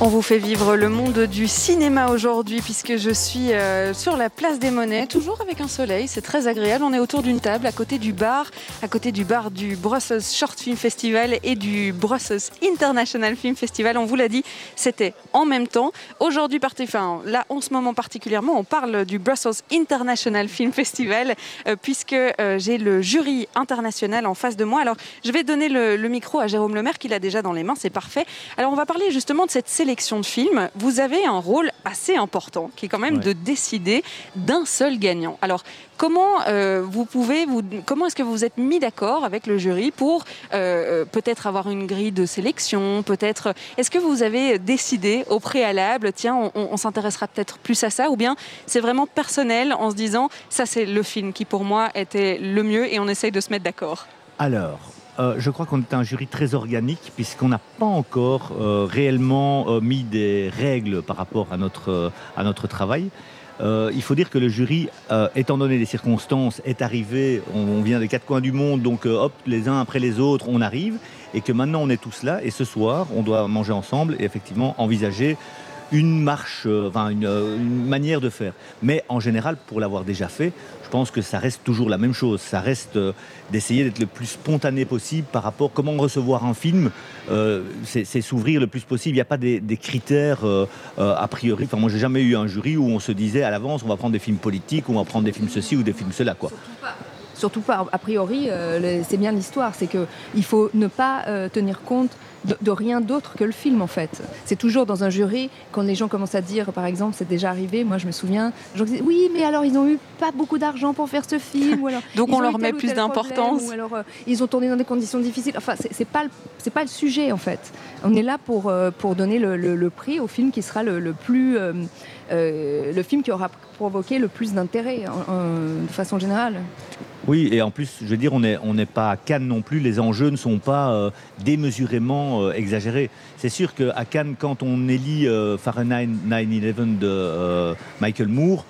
on vous fait vivre le monde du cinéma aujourd'hui puisque je suis euh, sur la place des Monnaies, toujours avec un soleil, c'est très agréable. On est autour d'une table à côté du bar, à côté du bar du Brussels Short Film Festival et du Brussels International Film Festival. On vous l'a dit, c'était en même temps. Aujourd'hui, enfin, là en ce moment particulièrement, on parle du Brussels International Film Festival euh, puisque euh, j'ai le jury international en face de moi. Alors, je vais donner le, micro à Jérôme Lemaire qui l'a déjà dans les mains, c'est parfait. Alors, on va parler justement de cette sélection sélection de films, vous avez un rôle assez important qui est quand même ouais. de décider d'un seul gagnant. Alors, comment euh, vous pouvez, vous, comment est-ce que vous vous êtes mis d'accord avec le jury pour euh, peut-être avoir une grille de sélection, peut-être, est-ce que vous avez décidé au préalable, tiens, on, on s'intéressera peut-être plus à ça, ou bien c'est vraiment personnel en se disant, ça c'est le film qui pour moi était le mieux et on essaye de se mettre d'accord? Alors, euh, je crois qu'on est un jury très organique puisqu'on n'a pas encore euh, réellement euh, mis des règles par rapport à notre, à notre travail. il faut dire que le jury, étant donné les circonstances, est arrivé, on, vient des quatre coins du monde, donc hop, les uns après les autres, on arrive, et que maintenant on est tous là, et ce soir, on doit manger ensemble et effectivement envisager une marche, enfin une, une manière de faire. Mais en général, pour l'avoir déjà fait, je pense que ça reste toujours la même chose. Ça reste euh, d'essayer d'être le plus spontané possible par rapport à comment recevoir un film. Euh, c'est s'ouvrir le plus possible. Il n'y a pas des, critères euh, a priori. Enfin, moi, j'ai jamais eu un jury où on se disait à l'avance, on va prendre des films politiques, on va prendre des films ceci ou des films cela, quoi. Surtout pas. A priori, c'est bien l'histoire. C'est qu'il faut ne pas tenir compte de, rien d'autre que le film en fait. C'est toujours dans un jury, quand les gens commencent à dire, par exemple, c'est déjà arrivé, moi je me souviens, les gens disaient, oui, mais alors ils n'ont eu pas beaucoup d'argent pour faire ce film. Ou alors, Donc on leur met plus d'importance. Ou alors euh, ils ont tourné dans des conditions difficiles. Enfin, c'est pas, pas le sujet en fait. On est là pour, euh, pour donner le, prix au film qui sera le, plus. Euh, le film qui aura provoqué le plus d'intérêt de façon générale. Oui, et en plus, je veux dire, on n'est pas à Cannes non plus, les enjeux ne sont pas euh, démesurément euh, exagérés. C'est sûr qu'à Cannes, quand on élit Fahrenheit 9-11 de Michael Moore,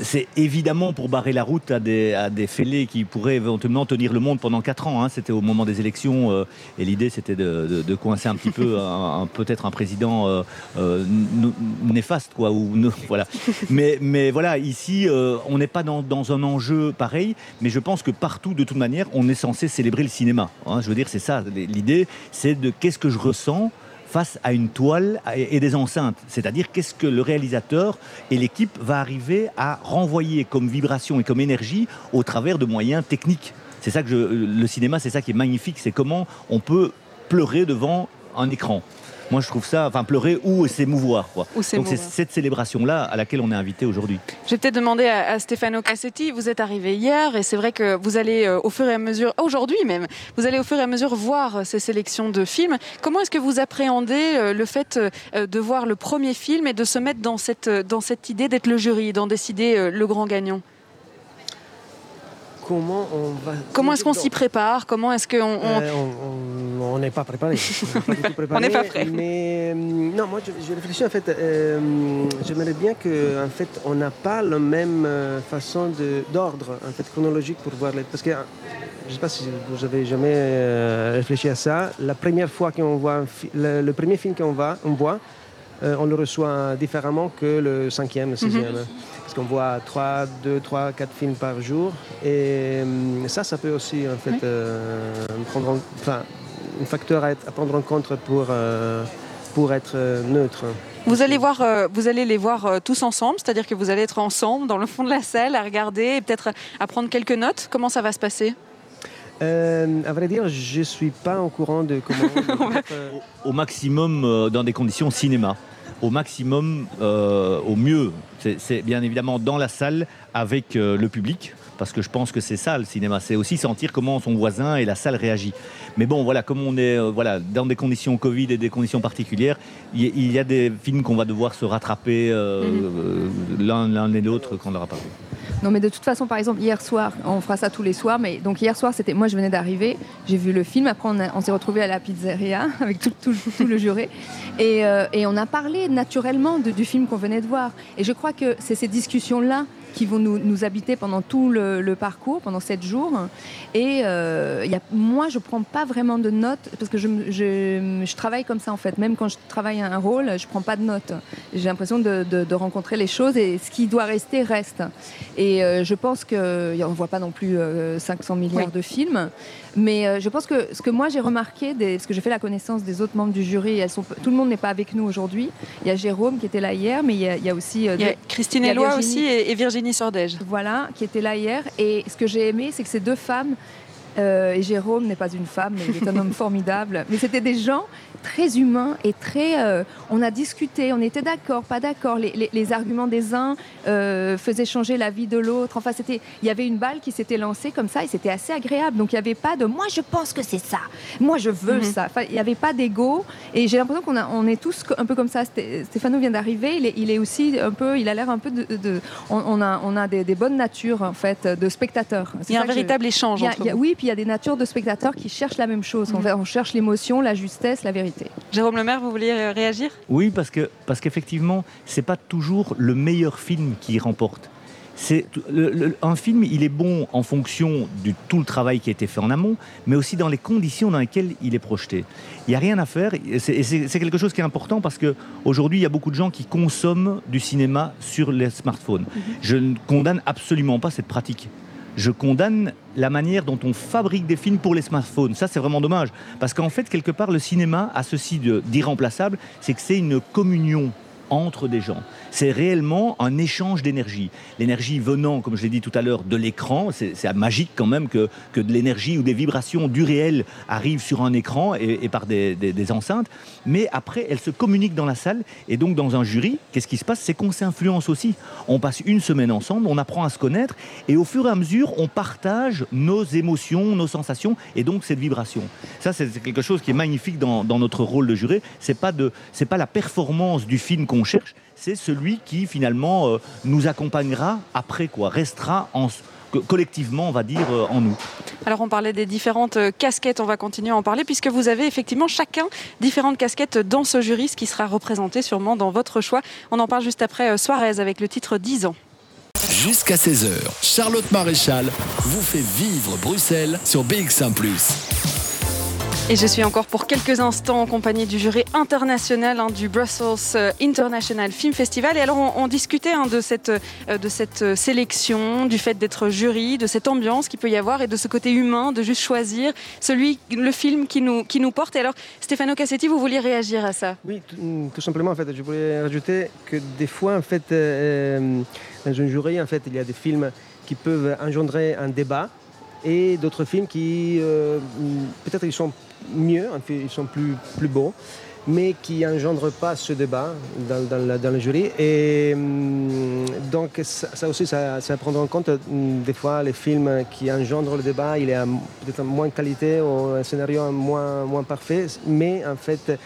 c'est évidemment pour barrer la route à des, à des fêlés qui pourraient éventuellement tenir le monde pendant 4 ans. Hein. C'était au moment des élections euh, et l'idée c'était de, de, coincer un petit peu un, peut-être un président euh, euh, néfaste quoi. Ou, voilà. Mais, mais voilà, ici on n'est pas dans, dans, un enjeu pareil, mais je pense que partout de toute manière on est censé célébrer le cinéma. Hein. Je veux dire c'est ça. L'idée c'est de qu'est-ce que je ressens face à une toile et des enceintes. C'est-à-dire qu'est-ce que le réalisateur et l'équipe va arriver à renvoyer comme vibration et comme énergie au travers de moyens techniques. C'est ça le cinéma, c'est ça qui est magnifique, c'est comment on peut pleurer devant un écran moi je trouve ça, enfin pleurer ou s'émouvoir. Quoi. Donc c'est cette célébration-là à laquelle on est invité aujourd'hui. Je vais peut-être demander à, Stefano Cassetti, vous êtes arrivé hier et c'est vrai que vous allez euh, au fur et à mesure, aujourd'hui même, vous allez au fur et à mesure voir ces sélections de films. Comment est-ce que vous appréhendez euh, le fait euh, de voir le premier film et de se mettre dans cette, dans cette idée d'être le jury, d'en décider le grand gagnant? Comment on va. Comment est-ce qu'on s'y prépare? Comment est-ce qu'on. On n'est pas préparé. on n'est pas prêt. Mais non, moi je, réfléchis en fait. J'aimerais bien qu'en en fait on n'a pas la même façon d'ordre en fait chronologique pour voir les. Parce que je ne sais pas si vous avez jamais réfléchi à ça. La première fois qu'on voit le, premier film qu'on voit, on voit, on le reçoit différemment que le cinquième, le sixième. Parce qu'on voit 3, 2, 3, 4 films par jour. Et ça, ça peut aussi en fait, euh, prendre enfin, un facteur à, prendre en compte pour, euh, pour être euh, neutre. Vous allez, voir, vous allez les voir tous ensemble, c'est-à-dire que vous allez être ensemble dans le fond de la salle à regarder et peut-être à prendre quelques notes. Comment ça va se passer? À vrai dire, je ne suis pas au courant de comment. au maximum dans des conditions cinéma au maximum, euh, au mieux. C'est bien évidemment dans la salle avec euh, le public, parce que je pense que c'est ça le cinéma, c'est aussi sentir comment son voisin et la salle réagit. Mais bon, voilà, comme on est euh, voilà, dans des conditions Covid et des conditions particulières, il y, a des films qu'on va devoir se rattraper mhm. l'un et l'autre qu'on n'aura pas vu. Non, mais de toute façon, par exemple, hier soir, on fera ça tous les soirs, mais donc hier soir, c'était moi, je venais d'arriver, j'ai vu le film, après on, s'est retrouvé à la pizzeria avec tout, le juré, et, et, on a parlé naturellement du film qu'on venait de voir. Et je crois que c'est ces discussions-là qui vont nous, habiter pendant tout le, parcours, pendant sept jours. Et euh, y a, moi, je ne prends pas vraiment de notes parce que je, je, travaille comme ça en fait. Même quand je travaille un rôle, je ne prends pas de notes. J'ai l'impression de, de, rencontrer les choses et ce qui doit rester reste. Et euh, je pense qu'on ne voit pas non plus 500 euh, milliards de films. Mais euh, je pense que ce que moi j'ai remarqué, des, parce que j'ai fait la connaissance des autres membres du jury, elles sont, tout le monde n'est pas avec nous aujourd'hui. Il y a Jérôme qui était là hier, mais il y a, aussi. il y a Christine Eloi aussi et, Virginie Sordège. Voilà, qui était là hier. Et ce que j'ai aimé, c'est que ces deux femmes, et Jérôme n'est pas une femme, mais il est un homme formidable, mais c'était des gens très humain et très. euh, on a discuté, on était d'accord, pas d'accord. Les, les- les arguments des uns euh, faisaient changer la vie de l'autre. Enfin, c'était, il y avait une balle qui s'était lancée comme ça et c'était assez agréable. Donc il n'y avait pas de moi je pense que c'est ça, moi je veux Mhm. ça. Enfin, il n'y avait pas d'ego et j'ai l'impression qu'on on est tous un peu comme ça. Sté- Stéphano vient d'arriver, il est, il est aussi un peu, il a l'air un peu de, de- on, on a, on a des, des bonnes natures en fait de spectateurs. Il y a un je- véritable échange a- entre a- vous. oui, puis il y a des natures de spectateurs qui cherchent la même chose. Mhm. On, cherche l'émotion, la justesse, la vérité. Jérôme Lemaire, vous vouliez réagir? Oui, parce que parce qu'effectivement, c'est pas toujours le meilleur film qui remporte. C'est un film, il est bon en fonction de tout le travail qui a été fait en amont, mais aussi dans les conditions dans lesquelles il est projeté. Il n'y a rien à faire. c'est- quelque chose qui est important parce que aujourd'hui, il y a beaucoup de gens qui consomment du cinéma sur les smartphones. Je ne condamne absolument pas cette pratique. Je condamne la manière dont on fabrique des films pour les smartphones. Ça, c'est vraiment dommage. Parce qu'en fait, quelque part, le cinéma a ceci d'irremplaçable, c'est que c'est une communion entre des gens. C'est réellement un échange d'énergie. L'énergie venant, comme je l'ai dit tout à l'heure, de l'écran, c'est magique quand même que, que de l'énergie ou des vibrations du réel arrivent sur un écran et, par des, enceintes. Mais après, elles se communiquent dans la salle et donc dans un jury, qu'est-ce qui se passe? C'est qu'on s'influence aussi. On passe une semaine ensemble, on apprend à se connaître et au fur et à mesure, on partage nos émotions, nos sensations et donc cette vibration. Ça, c'est quelque chose qui est magnifique dans, notre rôle de juré. C'est pas pas la performance du film qu'on cherche, c'est celui qui finalement euh, nous accompagnera après quoi, restera en, co- collectivement, on va dire, euh, en nous. Alors on parlait des différentes euh, casquettes, on va continuer à en parler puisque vous avez effectivement chacun différentes casquettes dans ce jury, ce qui sera représenté sûrement dans votre choix. On en parle juste après euh, Suarez avec le titre 10 ans. Jusqu'à 16h, Charlotte Maréchal vous fait vivre Bruxelles sur BX1 ⁇ Et je suis encore pour quelques instants en compagnie du jury international hein, du Brussels euh, International Film Festival. Et alors, on, discutait hein, de, cette, euh, de cette euh, sélection, du fait d'être jury, de cette ambiance qu'il peut y avoir et de ce côté humain, de juste choisir celui, le film qui nous, qui nous porte. Et alors, Stefano Cassetti, vous vouliez réagir à ça? Oui, tout, mm, tout simplement, en fait, je voulais rajouter que des fois, en fait, dans un jury, en fait, il y a des films qui peuvent engendrer un débat et d'autres films qui, euh, peut-être, ils sont mieux, ils sont plus, plus beaux, mais qui engendrent pas ce débat dans, dans le jury. Et mm, donc, ça, aussi, ça, ça prendre en compte. mm, Des fois, les films qui engendrent le débat, il est peut-être en moins qualité ou un scénario moins, moins parfait, mais en fait,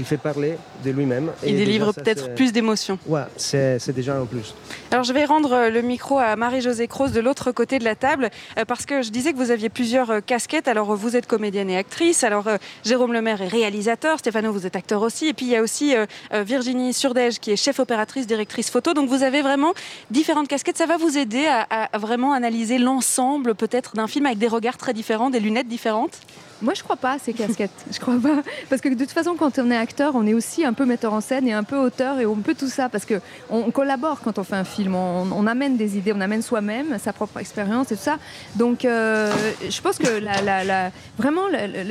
il fait parler de lui-même. Il délivre peut-être plus d'émotions. Ouais, c'est déjà un plus. Alors je vais rendre euh, le micro à Marie-Josée Croze de l'autre côté de la table euh, parce que je disais que vous aviez plusieurs euh, casquettes. Alors vous êtes comédienne et actrice. Alors Jérôme Lemaire est réalisateur. Stéphano, vous êtes acteur aussi. Et puis il y a aussi Virginie Surdège qui est chef opératrice, directrice photo. Donc vous avez vraiment différentes casquettes. Ça va vous aider à vraiment analyser l'ensemble peut-être d'un film avec des regards très différents, des lunettes différentes? Moi, je crois pas à ces casquettes. je crois pas. Parce que de toute façon, quand on est acteur, on est aussi un peu metteur en scène et un peu auteur et on peut tout ça. Parce que on collabore quand on fait un film. On, amène des idées, on amène soi-même, sa propre expérience et tout ça. Donc, euh, je pense que la, la- la- vraiment,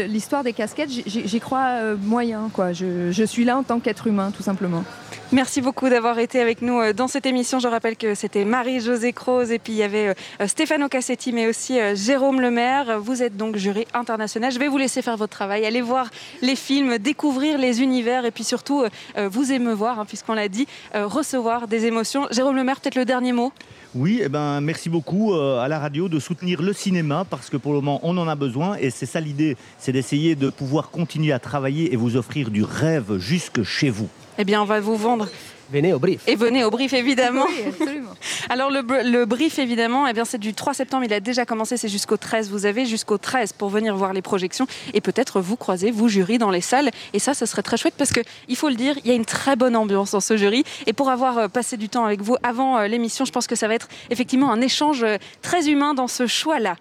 l'histoire des casquettes, j'y- crois euh, moyen. Quoi. Je suis là en tant qu'être humain, tout simplement. Merci beaucoup d'avoir été avec nous euh, dans cette émission. Je rappelle que c'était Marie-Josée Croze et puis il y avait euh, Stefano Cassetti, mais aussi euh, Jérôme Lemaire. Vous êtes donc jury international. Je vais vous laisser faire votre travail, aller voir les films, découvrir les univers et puis surtout vous émeuvoir, hein, puisqu'on l'a dit, recevoir des émotions. Jérôme Lemaire, peut-être le dernier mot? Oui, eh ben, merci beaucoup à la radio de soutenir le cinéma parce que pour le moment on en a besoin et c'est ça l'idée, c'est d'essayer de pouvoir continuer à travailler et vous offrir du rêve jusque chez vous. Eh bien, on va vous vendre Venez au brief. et venez au brief évidemment. Oui, absolument. Alors le, le brief évidemment, eh bien c'est du 3 septembre, il a déjà commencé, c'est jusqu'au 13. Vous avez jusqu'au 13 pour venir voir les projections et peut-être vous croiser, vous jury dans les salles. Et ça, ce serait très chouette parce que il faut le dire, il y a une très bonne ambiance dans ce jury. Et pour avoir euh, passé du temps avec vous avant euh, l'émission, je pense que ça va être effectivement un échange euh, très humain dans ce choix-là.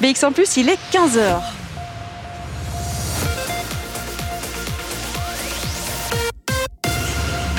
BX en plus, il est 15h.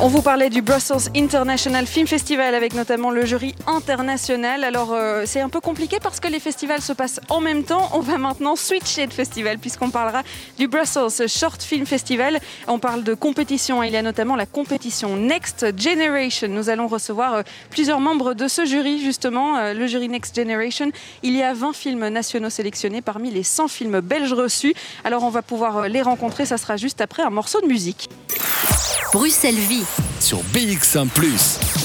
On vous parlait du Brussels International Film Festival avec notamment le jury international. Alors euh, c'est un peu compliqué parce que les festivals se passent en même temps. On va maintenant switcher de festival puisqu'on parlera du Brussels Short Film Festival. On parle de compétition. Il y a notamment la compétition Next Generation. Nous allons recevoir euh, plusieurs membres de ce jury justement, euh, le jury Next Generation. Il y a 20 films nationaux sélectionnés parmi les 100 films belges reçus. Alors on va pouvoir les rencontrer. Ça sera juste après un morceau de musique. Bruxelles Vie sur BX1 ⁇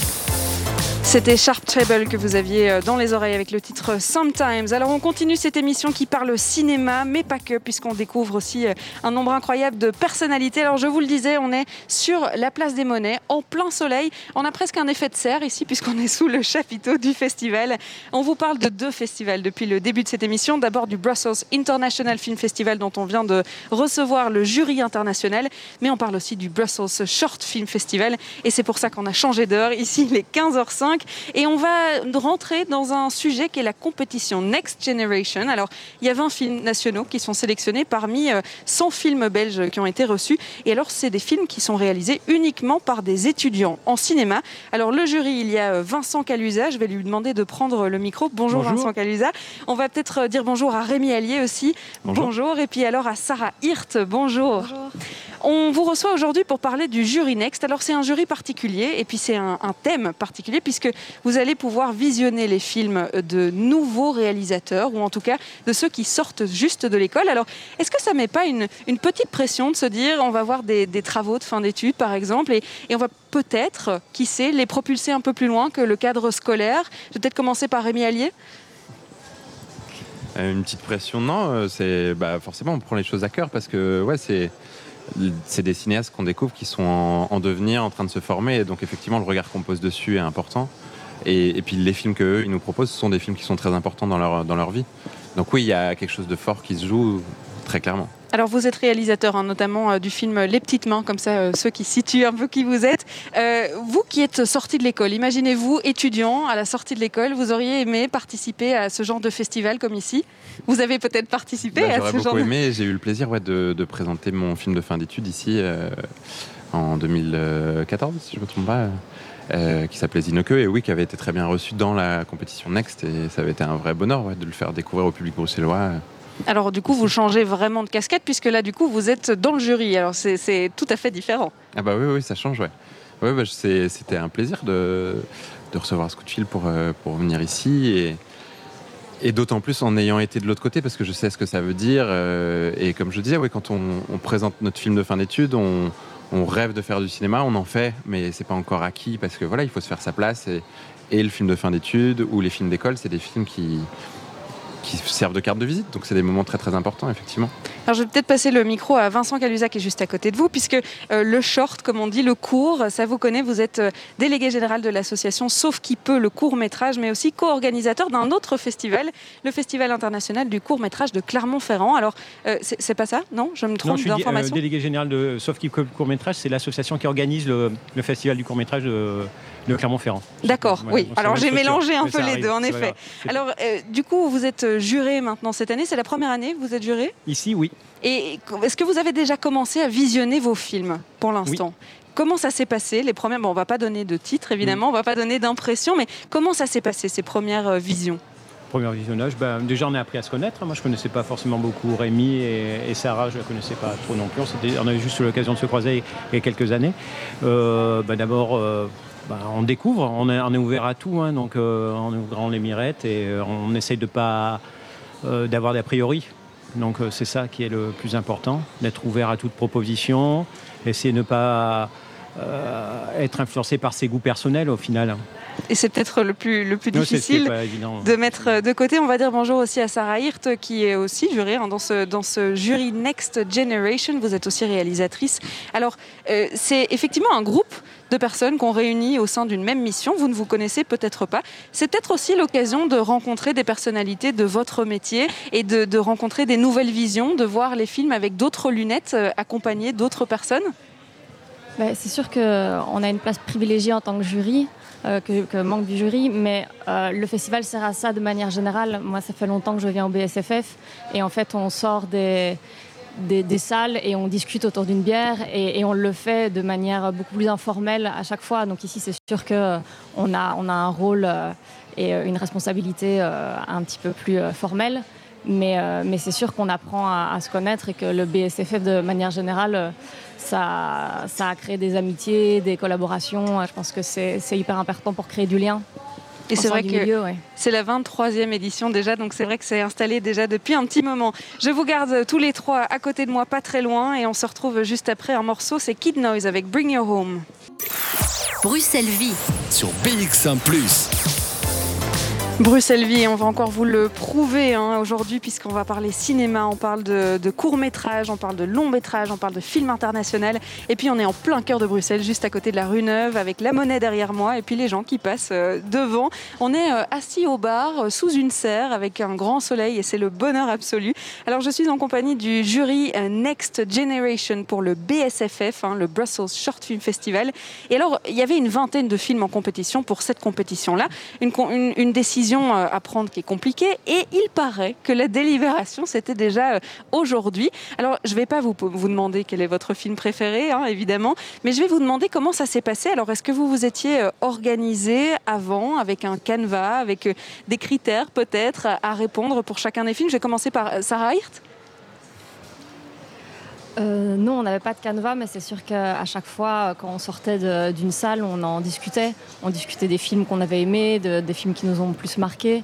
c'était Sharp Treble que vous aviez euh, dans les oreilles avec le titre Sometimes. Alors on continue cette émission qui parle cinéma, mais pas que, puisqu'on découvre aussi euh, un nombre incroyable de personnalités. Alors je vous le disais, on est sur la place des Monnaies, en plein soleil. On a presque un effet de serre ici, puisqu'on est sous le chapiteau du festival. On vous parle de deux festivals depuis le début de cette émission. D'abord du Brussels International Film Festival, dont on vient de recevoir le jury international, mais on parle aussi du Brussels Short Film Festival. Et c'est pour ça qu'on a changé d'heure. Ici, il est 15h05. Et on va rentrer dans un sujet qui est la compétition Next Generation. Alors, il y a 20 films nationaux qui sont sélectionnés parmi 100 euh, films belges qui ont été reçus. Et alors, c'est des films qui sont réalisés uniquement par des étudiants en cinéma. Alors, le jury, il y a euh, Vincent Calusa. Je vais lui demander de prendre le micro. Bonjour, Vincent Calusa. On va peut-être euh, dire bonjour à Rémi Allier aussi. Bonjour. Et puis alors à Sarah Hirt. Bonjour. Bonjour. On vous reçoit aujourd'hui pour parler du jury Next. Alors c'est un jury particulier et puis c'est un, thème particulier puisque vous allez pouvoir visionner les films de nouveaux réalisateurs ou en tout cas de ceux qui sortent juste de l'école. Alors est-ce que ça met pas une, petite pression de se dire on va voir des, travaux de fin d'études par exemple et, on va peut-être, qui sait, les propulser un peu plus loin que le cadre scolaire? Peut-être commencer par Rémi Allier. Euh, une petite pression, non. Euh, c'est bah, forcément on prend les choses à cœur parce que ouais c'est c'est des cinéastes qu'on découvre qui sont en, devenir, en train de se former. Et donc, effectivement, le regard qu'on pose dessus est important. Et, puis, les films qu'eux, ils nous proposent, ce sont des films qui sont très importants dans leur, dans leur vie. Donc, oui, il y a quelque chose de fort qui se joue très clairement. Alors vous êtes réalisateur hein, notamment euh, du film Les Petites Mains, comme ça euh, ceux qui situent un peu qui vous êtes. Euh, vous qui êtes sorti de l'école, imaginez-vous étudiant à la sortie de l'école, vous auriez aimé participer à ce genre de festival comme ici? Vous avez peut-être participé bah, à ce genre aimé, j'ai eu le plaisir de, présenter mon film de fin d'études ici en 2014, si je ne me trompe pas. qui s'appelait Zineke et oui, qui avait été très bien reçu dans la compétition Next et ça avait été un vrai bonheur de le faire découvrir au public bruxellois. Alors du coup, vous changez vraiment de casquette puisque là, du coup, vous êtes dans le jury. Alors c'est tout à fait différent. Ah bah oui, oui, ça change, ouais. ouais bah, C'était un plaisir de, recevoir ce coup de fil pour, euh, pour venir ici et, et d'autant plus en ayant été de l'autre côté parce que je sais ce que ça veut dire. Euh, et comme je disais, oui, quand on, présente notre film de fin d'études, on, rêve de faire du cinéma, on en fait, mais c'est pas encore acquis parce que voilà, il faut se faire sa place. Et, et le film de fin d'études ou les films d'école, c'est des films qui, qui servent de carte de visite. Donc c'est des moments très très importants, effectivement. Alors je vais peut-être passer le micro à Vincent Calusa qui est juste à côté de vous, puisque euh, le short, comme on dit, le court, ça vous connaît, vous êtes euh, délégué général de l'association Sauf qui peut, le court métrage, mais aussi co-organisateur d'un autre festival, le Festival international du court métrage de Clermont-Ferrand. Alors euh, c'est pas ça Non? Je me trompe d'information? délégué général de Sauf qui peut, court métrage, c'est l'association qui organise le, le, festival du court métrage de de Clermont-Ferrand. D'accord, oui. Alors j'ai mélangé un peu les deux, en effet. Alors euh, du coup, vous êtes euh, juré maintenant cette année. C'est la première année que vous êtes juré? Ici, oui. Et est-ce que vous avez déjà commencé à visionner vos films pour l'instant? Comment ça s'est passé les premières Bon, on va pas donner de titre évidemment, on va pas donner d'impression, mais comment ça s'est passé ces premières euh, visions? Premier visionnage, ben, déjà on a appris à se connaître. Moi je connaissais pas forcément beaucoup Rémi et, Sarah, je la connaissais pas trop non plus. On, avait juste l'occasion de se croiser il y a quelques années. Ben, d'abord, bah, on découvre, on est, ouvert à tout, hein, donc euh, les mirettes et euh, on essaye de pas euh, d'avoir d'a priori. Donc c'est ça qui est le plus important, d'être ouvert à toute proposition, essayer de ne pas être influencé par ses goûts personnels au final. Et c'est peut-être le plus, le plus difficile de mettre de côté. On va dire bonjour aussi à Sarah Hirt, qui est aussi jurée hein, dans, ce, dans ce jury Next Generation. Vous êtes aussi réalisatrice. Alors, c'est effectivement un groupe de personnes qu'on réunit au sein d'une même mission. Vous ne vous connaissez peut-être pas. C'est peut-être aussi l'occasion de rencontrer des personnalités de votre métier et de, rencontrer des nouvelles visions, de voir les films avec d'autres lunettes, euh, accompagnés d'autres personnes. Bah, c'est sûr qu'on a une place privilégiée en tant que jury. Euh, que, manque du jury, mais euh, le festival sert à ça de manière générale. Moi, ça fait longtemps que je viens au BSFF et en fait, on sort des, des, salles et on discute autour d'une bière et, on le fait de manière beaucoup plus informelle à chaque fois. Donc ici, c'est sûr qu'on a, on a un rôle et une responsabilité un petit peu plus formelle. Mais, mais c'est sûr qu'on apprend à, se connaître et que le BSFF, de manière générale, ça, ça a créé des amitiés, des collaborations. Je pense que c'est hyper important pour créer du lien. Et c'est vrai que c'est la 23e édition déjà, donc c'est vrai que c'est installé déjà depuis un petit moment. Je vous garde tous les trois à côté de moi, pas très loin, et on se retrouve juste après un morceau, c'est Kid Noise avec Bring Your Home. Bruxelles Vie sur BX1 ⁇ Bruxelles Vie, on va encore vous le prouver hein, aujourd'hui puisqu'on va parler cinéma, on parle de, court métrage, on parle de long métrage, on parle de film international et puis on est en plein cœur de Bruxelles, juste à côté de la rue Neuve avec la monnaie derrière moi et puis les gens qui passent euh, devant. On est euh, assis au bar euh, sous une serre avec un grand soleil et c'est le bonheur absolu. Alors je suis en compagnie du jury Next Generation pour le BSFF, hein, le Brussels Short Film Festival. Et alors il y avait une vingtaine de films en compétition pour cette compétition-là, une décision euh, à prendre qui est compliquée et il paraît que la délibération c'était déjà euh, aujourd'hui. Alors je ne vais pas vous, vous demander quel est votre film préféré, hein, évidemment, mais je vais vous demander comment ça s'est passé. Alors est-ce que vous vous étiez euh, organisé avant avec un canevas, avec des critères peut-être à répondre pour chacun des films? Je vais commencer par Sarah Hirt. Euh, non, on n'avait pas de canevas, mais c'est sûr qu'à chaque fois, quand on sortait d'une salle, on en discutait. On discutait des films qu'on avait aimés, des films qui nous ont plus marqués.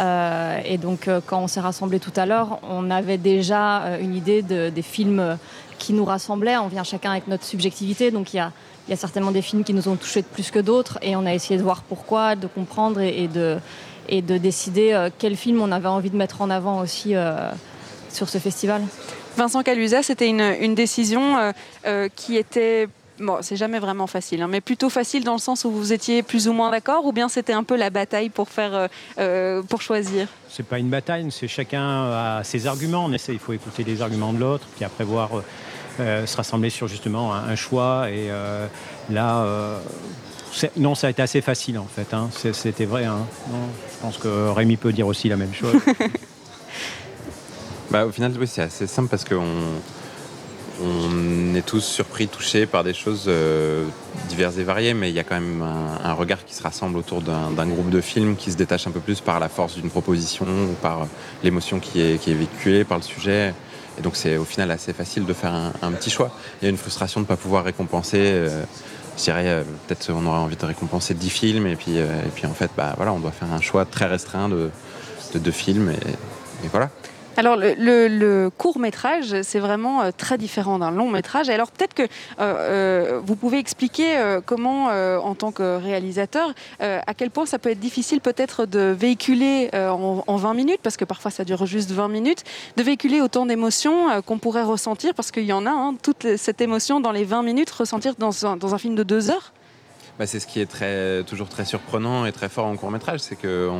Euh, et donc, euh, quand on s'est rassemblés tout à l'heure, on avait déjà une idée des films qui nous rassemblaient. On vient chacun avec notre subjectivité, donc il y a, certainement des films qui nous ont touchés de plus que d'autres, et on a essayé de voir pourquoi, de comprendre et de décider quel film on avait envie de mettre en avant aussi sur ce festival. Vincent Calusa, c'était une, décision euh, euh, qui était bon, c'est jamais vraiment facile, hein, mais plutôt facile dans le sens où vous étiez plus ou moins d'accord, ou bien c'était un peu la bataille pour faire, euh, pour choisir? C'est pas une bataille, c'est chacun a ses arguments. On essaie, il faut écouter les arguments de l'autre, puis après voir se rassembler sur justement un, choix. Et là, non, ça a été assez facile en fait. Hein. C'était vrai. Hein. je pense que Rémi peut dire aussi la même chose. Bah, au final, oui, c'est assez simple parce qu'on on est tous surpris, touchés par des choses euh, diverses et variées, mais il y a quand même un, regard qui se rassemble autour d'un groupe de films qui se détache un peu plus par la force d'une proposition ou par l'émotion qui est, qui est véhiculée par le sujet. Et donc c'est au final assez facile de faire un, petit choix. Il y a une frustration de ne pas pouvoir récompenser. Euh, je dirais euh, peut-être on aurait envie de récompenser 10 films et puis, et puis en fait bah, voilà, on doit faire un choix très restreint de, deux films et voilà. Alors le, court métrage, c'est vraiment euh, très différent d'un long métrage. alors peut-être que euh, euh, vous pouvez expliquer comment, en tant que réalisateur, à quel point ça peut être difficile peut-être de véhiculer en, 20 minutes, parce que parfois ça dure juste 20 minutes, de véhiculer autant d'émotions qu'on pourrait ressentir, parce qu'il y en a, hein, toute cette émotion dans les 20 minutes, ressentir dans un, film de deux heures? Bah, c'est ce qui est très, toujours très surprenant et très fort en court métrage, c'est que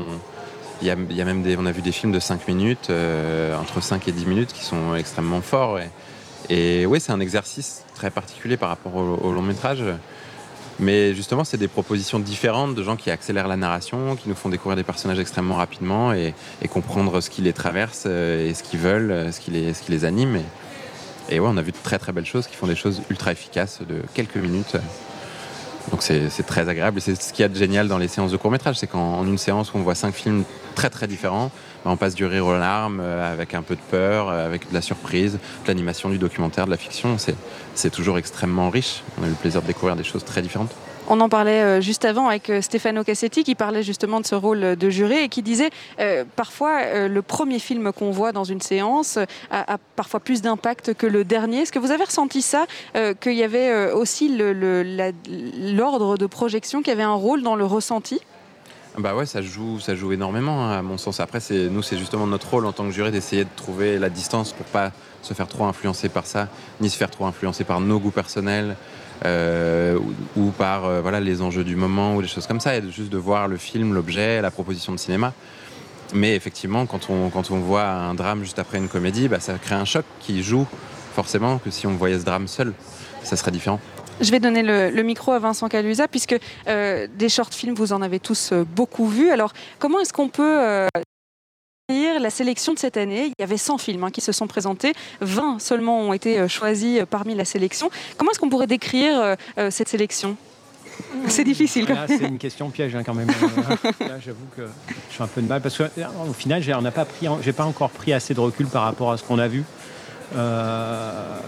il y, a, même des, on a vu des films de 5 minutes, euh, entre 5 et 10 minutes, qui sont extrêmement forts. Et, oui, c'est un exercice très particulier par rapport au, long métrage. Mais justement, c'est des propositions différentes de gens qui accélèrent la narration, qui nous font découvrir des personnages extrêmement rapidement et, comprendre ce qui les traverse euh, et ce qu'ils veulent, euh, ce qui les, ce qui les anime. Et, et ouais, on a vu de très très belles choses qui font des choses ultra efficaces de quelques minutes. Donc c'est très agréable et c'est ce qu'il y a de génial dans les séances de court métrage, c'est qu'en une séance où on voit cinq films très très différents, bah, on passe du rire aux larmes euh, avec un peu de peur, euh, avec de la surprise, de l'animation, du documentaire, de la fiction. C'est toujours extrêmement riche. On a eu le plaisir de découvrir des choses très différentes. On en parlait euh, juste avant avec euh, Stefano Cassetti qui parlait justement de ce rôle de juré et qui disait euh, parfois le premier film qu'on voit dans une séance a, parfois plus d'impact que le dernier. Est-ce que vous avez ressenti ça, qu'il y avait aussi l'ordre de projection qui avait un rôle dans le ressenti? Bah ouais, ça joue, ça joue énormément hein, à mon sens. Après, c'est nous, c'est justement notre rôle en tant que juré d'essayer de trouver la distance pour pas se faire trop influencer par ça, ni se faire trop influencer par nos goûts personnels, euh, ou, par euh, voilà, les enjeux du moment ou des choses comme ça, et juste de voir le film, l'objet, la proposition de cinéma. Mais effectivement, quand on, quand on voit un drame juste après une comédie, bah, ça crée un choc qui joue forcément que si on voyait ce drame seul, ça serait différent. Je vais donner le, micro à Vincent Calusa, puisque euh, des short films, vous en avez tous beaucoup vus. Alors, comment est-ce qu'on peut la sélection de cette année. Il y avait 100 films hein, qui se sont présentés, 20 seulement ont été euh, choisis euh, parmi la sélection. Comment est-ce qu'on pourrait décrire euh, cette sélection? C'est difficile. Quand même. c'est une question piège hein, quand même. Là, j'avoue que je suis un peu de mal parce qu'au final, j'ai pas pris, j'ai pas encore pris assez de recul par rapport à ce qu'on a vu. Ah,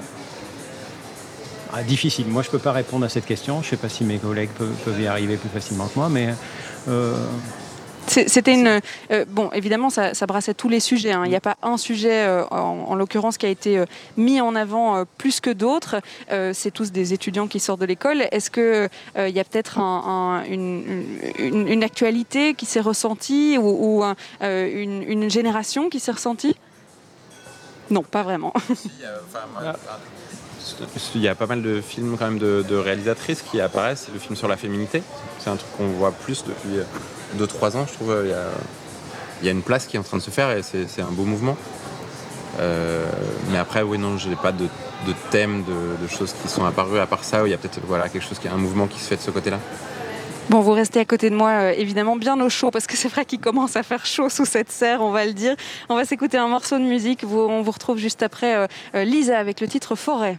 difficile. Moi, je peux pas répondre à cette question. Je sais pas si mes collègues peuvent, y arriver plus facilement que moi, mais c'était une. Euh, bon, évidemment, ça, brassait tous les sujets. Hein. Il n'y a pas un sujet, euh, en, l'occurrence, qui a été euh, mis en avant plus que d'autres. c'est tous des étudiants qui sortent de l'école. Est-ce qu'il il y a peut-être une, actualité qui s'est ressentie ou, une, génération qui s'est ressentie? Non, pas vraiment. il y a pas mal de films quand même de, de réalisatrices qui apparaissent. Le film sur la féminité, c'est un truc qu'on voit plus depuis 2-3 ans, je trouve. Il y, a, une place qui est en train de se faire et c'est un beau mouvement. Euh, mais après, oui, non, je n'ai pas de, de thème, de, choses qui sont apparues à part ça. Il y a peut-être voilà, quelque chose qui un mouvement qui se fait de ce côté-là. Bon, vous restez à côté de moi, euh, évidemment, bien au chaud, parce que c'est vrai qu'il commence à faire chaud sous cette serre, on va le dire. On va s'écouter un morceau de musique. on vous retrouve juste après euh, Lisa avec le titre Forêt.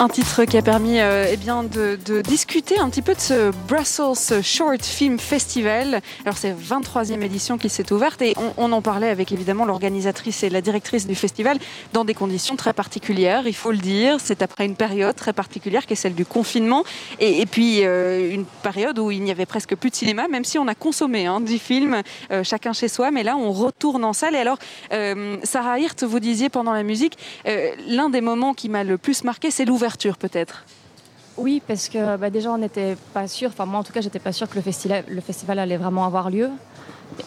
un titre qui a permis euh, eh bien, de, discuter un petit peu de ce Brussels Short Film Festival. Alors c'est 23e édition qui s'est ouverte et on, en parlait avec évidemment l'organisatrice et la directrice du festival dans des conditions très particulières, il faut le dire. C'est après une période très particulière qui est celle du confinement et, puis euh, une période où il n'y avait presque plus de cinéma, même si on a consommé hein, 10 films euh, chacun chez soi, mais là on retourne en salle. Et alors, Sarah Hirt, vous disiez pendant la musique, l'un des moments qui m'a le plus marqué, c'est l'ouverture peut-être? Oui, parce que bah, déjà on n'était pas sûr, enfin moi en tout cas j'étais pas sûr que le festival, allait vraiment avoir lieu.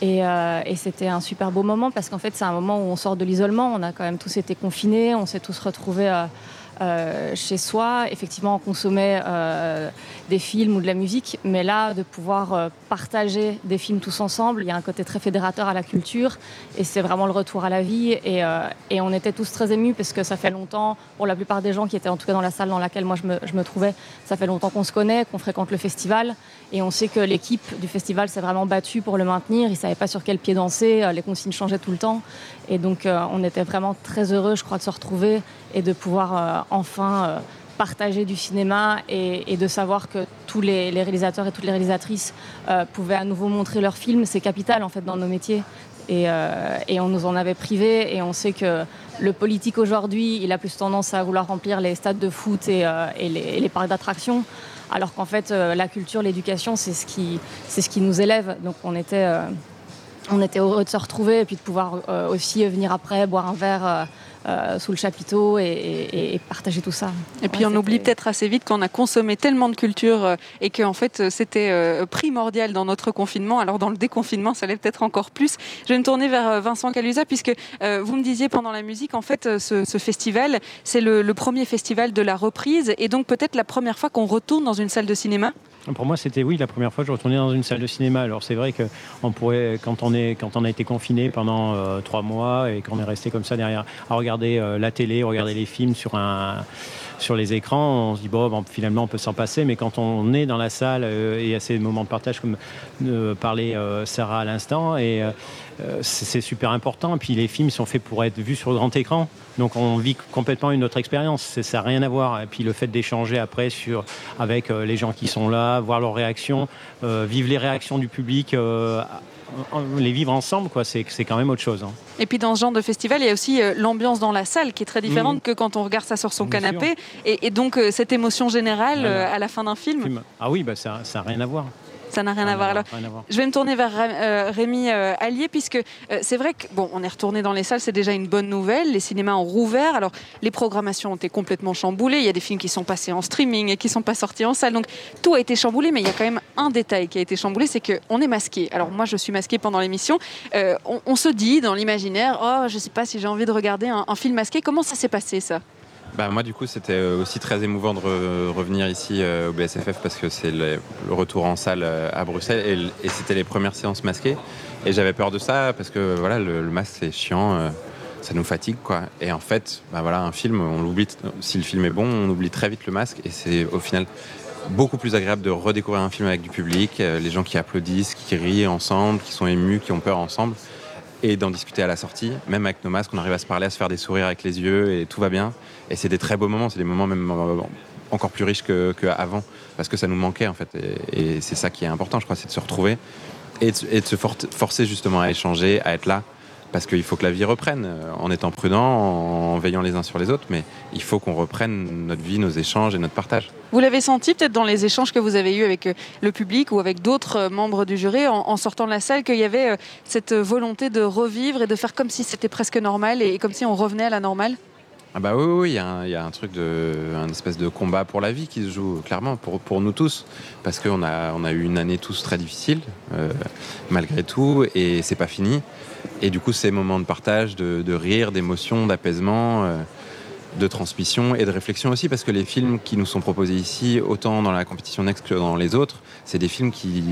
Et, euh, c'était un super beau moment parce qu'en fait c'est un moment où on sort de l'isolement, on a quand même tous été confinés, on s'est tous retrouvés... Euh, euh, chez soi. Effectivement, on consommait des films ou de la musique, mais là, de pouvoir euh, partager des films tous ensemble, il y a un côté très fédérateur à la culture et c'est vraiment le retour à la vie. Et, et, on était tous très émus parce que ça fait longtemps, pour la plupart des gens qui étaient en tout cas dans la salle dans laquelle moi je me, je me trouvais, ça fait longtemps qu'on se connaît, qu'on fréquente le festival et on sait que l'équipe du festival s'est vraiment battue pour le maintenir. Ils ne savaient pas sur quel pied danser, les consignes changeaient tout le temps. Et donc, on était vraiment très heureux, je crois, de se retrouver et de pouvoir enfin euh, partager du cinéma et, de savoir que tous les, réalisateurs et toutes les réalisatrices euh, pouvaient à nouveau montrer leurs films, c'est capital en fait dans nos métiers. Euh, et, on nous en avait privé et on sait que le politique aujourd'hui, il a plus tendance à vouloir remplir les stades de foot et, les, parcs d'attractions, alors qu'en fait la culture, l'éducation, c'est ce qui, c'est ce qui nous élève. Donc on était, on était heureux de se retrouver et puis de pouvoir aussi venir après boire un verre euh, sous le chapiteau et, partager tout ça. Et puis on oublie peut-être assez vite qu'on a consommé tellement de culture euh, et qu'en fait euh, c'était primordial dans notre confinement. Alors dans le déconfinement, ça l'est peut-être encore plus. Je vais me tourner vers Vincent Calusa puisque vous me disiez pendant la musique, en fait, ce, festival, c'est le premier festival de la reprise et donc peut-être la première fois qu'on retourne dans une salle de cinéma? Pour moi, c'était oui la première fois que je retournais dans une salle de cinéma. Alors c'est vrai que on pourrait, quand on est, quand on a été confiné pendant euh, trois mois et qu'on est resté comme ça derrière à regarder euh, la télé, regarder les films sur un, sur les écrans, on se dit bon, finalement on peut s'en passer. Mais quand on est dans la salle euh, et à ces moments de partage comme parlait Sarah à l'instant et c'est super important. Et puis les films sont faits pour être vus sur le grand écran. Donc on vit complètement une autre expérience. Ça n'a rien à voir. Et puis le fait d'échanger après sur, avec euh, les gens qui sont là, voir leurs réactions, euh, vivre les réactions du public, les vivre ensemble, quoi, c'est, quand même autre chose. Hein. Et puis dans ce genre de festival, il y a aussi l'ambiance dans la salle qui est très différente que quand on regarde ça sur son canapé. Et, donc cette émotion générale à la fin d'un film. Ah oui, bah, ça n'a rien à voir. Ça n'a rien, à voir. Alors, je vais me tourner vers euh, Rémi euh, Allier, puisque euh, c'est vrai que bon, on est retourné dans les salles, c'est déjà une bonne nouvelle. Les cinémas ont rouvert. Alors, les programmations ont été complètement chamboulées. Il y a des films qui sont passés en streaming et qui ne sont pas sortis en salle. Donc, tout a été chamboulé. Mais il y a quand même un détail qui a été chamboulé, c'est qu'on est masqué. Alors, moi, je suis masqué pendant l'émission. On, se dit dans l'imaginaire, oh, je ne sais pas si j'ai envie de regarder un film masqué. Comment ça s'est passé, ça? Bah, moi, du coup, c'était euh, aussi très émouvant de revenir ici euh, au BSFF parce que c'est le, retour en salle euh, à Bruxelles et, c'était les premières séances masquées. Et j'avais peur de ça parce que voilà, le, masque, c'est chiant. ça nous fatigue quoi. Et en fait, bah voilà, un film, on l'oublie. Si le film est bon, on oublie très vite le masque. Et c'est au final beaucoup plus agréable de redécouvrir un film avec du public, les gens qui applaudissent, qui rient ensemble, qui sont émus, qui ont peur ensemble, et d'en discuter à la sortie. Même avec nos masques, on arrive à se parler, à se faire des sourires avec les yeux, et tout va bien. Et c'est des très beaux moments. C'est des moments même euh, encore plus riches qu'avant, parce que ça nous manquait en fait. Et, c'est ça qui est important, je crois, c'est de se retrouver et de, se for- forcer justement à échanger, à être là parce qu'il faut que la vie reprenne euh, en étant prudent, en veillant les uns sur les autres, mais il faut qu'on reprenne notre vie, nos échanges et notre partage. Vous l'avez senti peut-être dans les échanges que vous avez eus avec euh, le public ou avec d'autres membres du jury en, sortant de la salle qu'il y avait cette volonté de revivre et de faire comme si c'était presque normal et comme si on revenait à la normale? Ah bah oui, oui, il y, a un- truc de, un espèce de combat pour la vie qui se joue clairement pour, nous tous, parce qu'on a, on a eu une année tous très difficile, euh, malgré tout, et c'est pas fini. Et du coup, ces moments de partage, de, de rire, d'émotion, d'apaisement, euh, de transmission et de réflexion aussi, parce que les films qui nous sont proposés ici, autant dans la compétition Next que dans les autres, c'est des films qui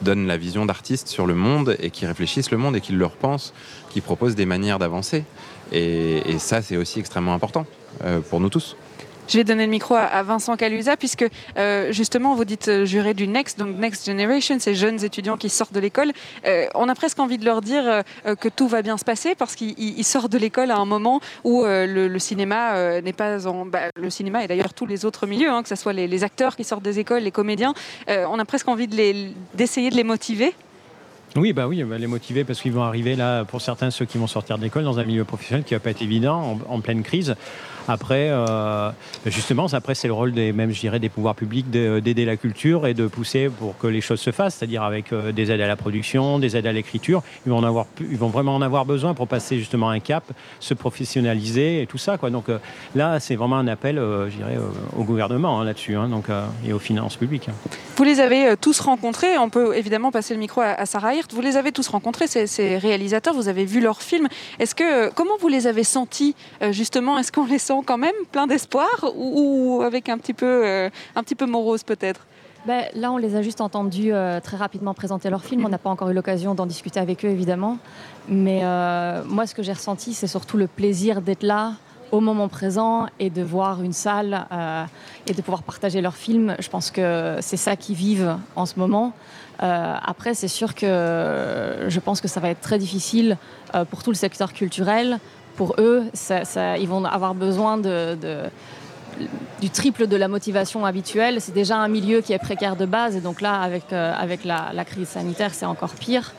donnent la vision d'artistes sur le monde et qui réfléchissent le monde et qui le repensent, qui proposent des manières d'avancer. Et, ça, c'est aussi extrêmement important euh, pour nous tous. Je vais donner le micro à, Vincent Calusa, puisque euh, justement, vous dites euh, juré du Next, donc Next Generation, ces jeunes étudiants qui sortent de l'école. On a presque envie de leur dire que tout va bien se passer, parce qu'ils ils- ils sortent de l'école à un moment où le, cinéma n'est pas en. bah, le cinéma et d'ailleurs tous les autres milieux, hein, que ce soit les, acteurs qui sortent des écoles, les comédiens. on a presque envie d'essayer de les motiver. Oui, bah oui, bah, les motiver parce qu'ils vont arriver là, pour certains, ceux qui vont sortir de l'école dans un milieu professionnel qui va pas être évident en, en pleine crise. Après, euh, justement, après c'est le rôle des, même je dirais, des pouvoirs publics de- d'aider la culture et de pousser pour que les choses se fassent, c'est-à-dire avec euh, des aides à la production, des aides à l'écriture. Ils vont ils vont vraiment en avoir besoin pour passer justement un cap, se professionnaliser et tout ça, quoi. Donc euh, là, c'est vraiment un appel, je dirais, au gouvernement hein, là-dessus, hein, donc et aux finances publiques. hein. Vous les avez tous rencontrés. On peut évidemment passer le micro à, Sarah Hirt. Vous les avez tous rencontrés, ces, réalisateurs. Vous avez vu leurs films. Comment vous les avez sentis justement? Est-ce qu'on les quand même plein d'espoir ou, avec un petit peu, euh, un petit peu morose peut-être? Ben, là, on les a juste entendus euh, très rapidement présenter leur film. On n'a pas encore eu l'occasion d'en discuter avec eux, évidemment. Mais euh, moi, ce que j'ai ressenti, c'est surtout le plaisir d'être là au moment présent et de voir une salle et de pouvoir partager leur film. Je pense que c'est ça qu'ils vivent en ce moment. Après, c'est sûr que je pense que ça va être très difficile pour tout le secteur culturel. Pour eux, ils vont avoir besoin du triple de la motivation habituelle. C'est déjà un milieu qui est précaire de base et donc là, avec, euh, la crise sanitaire, c'est encore pire.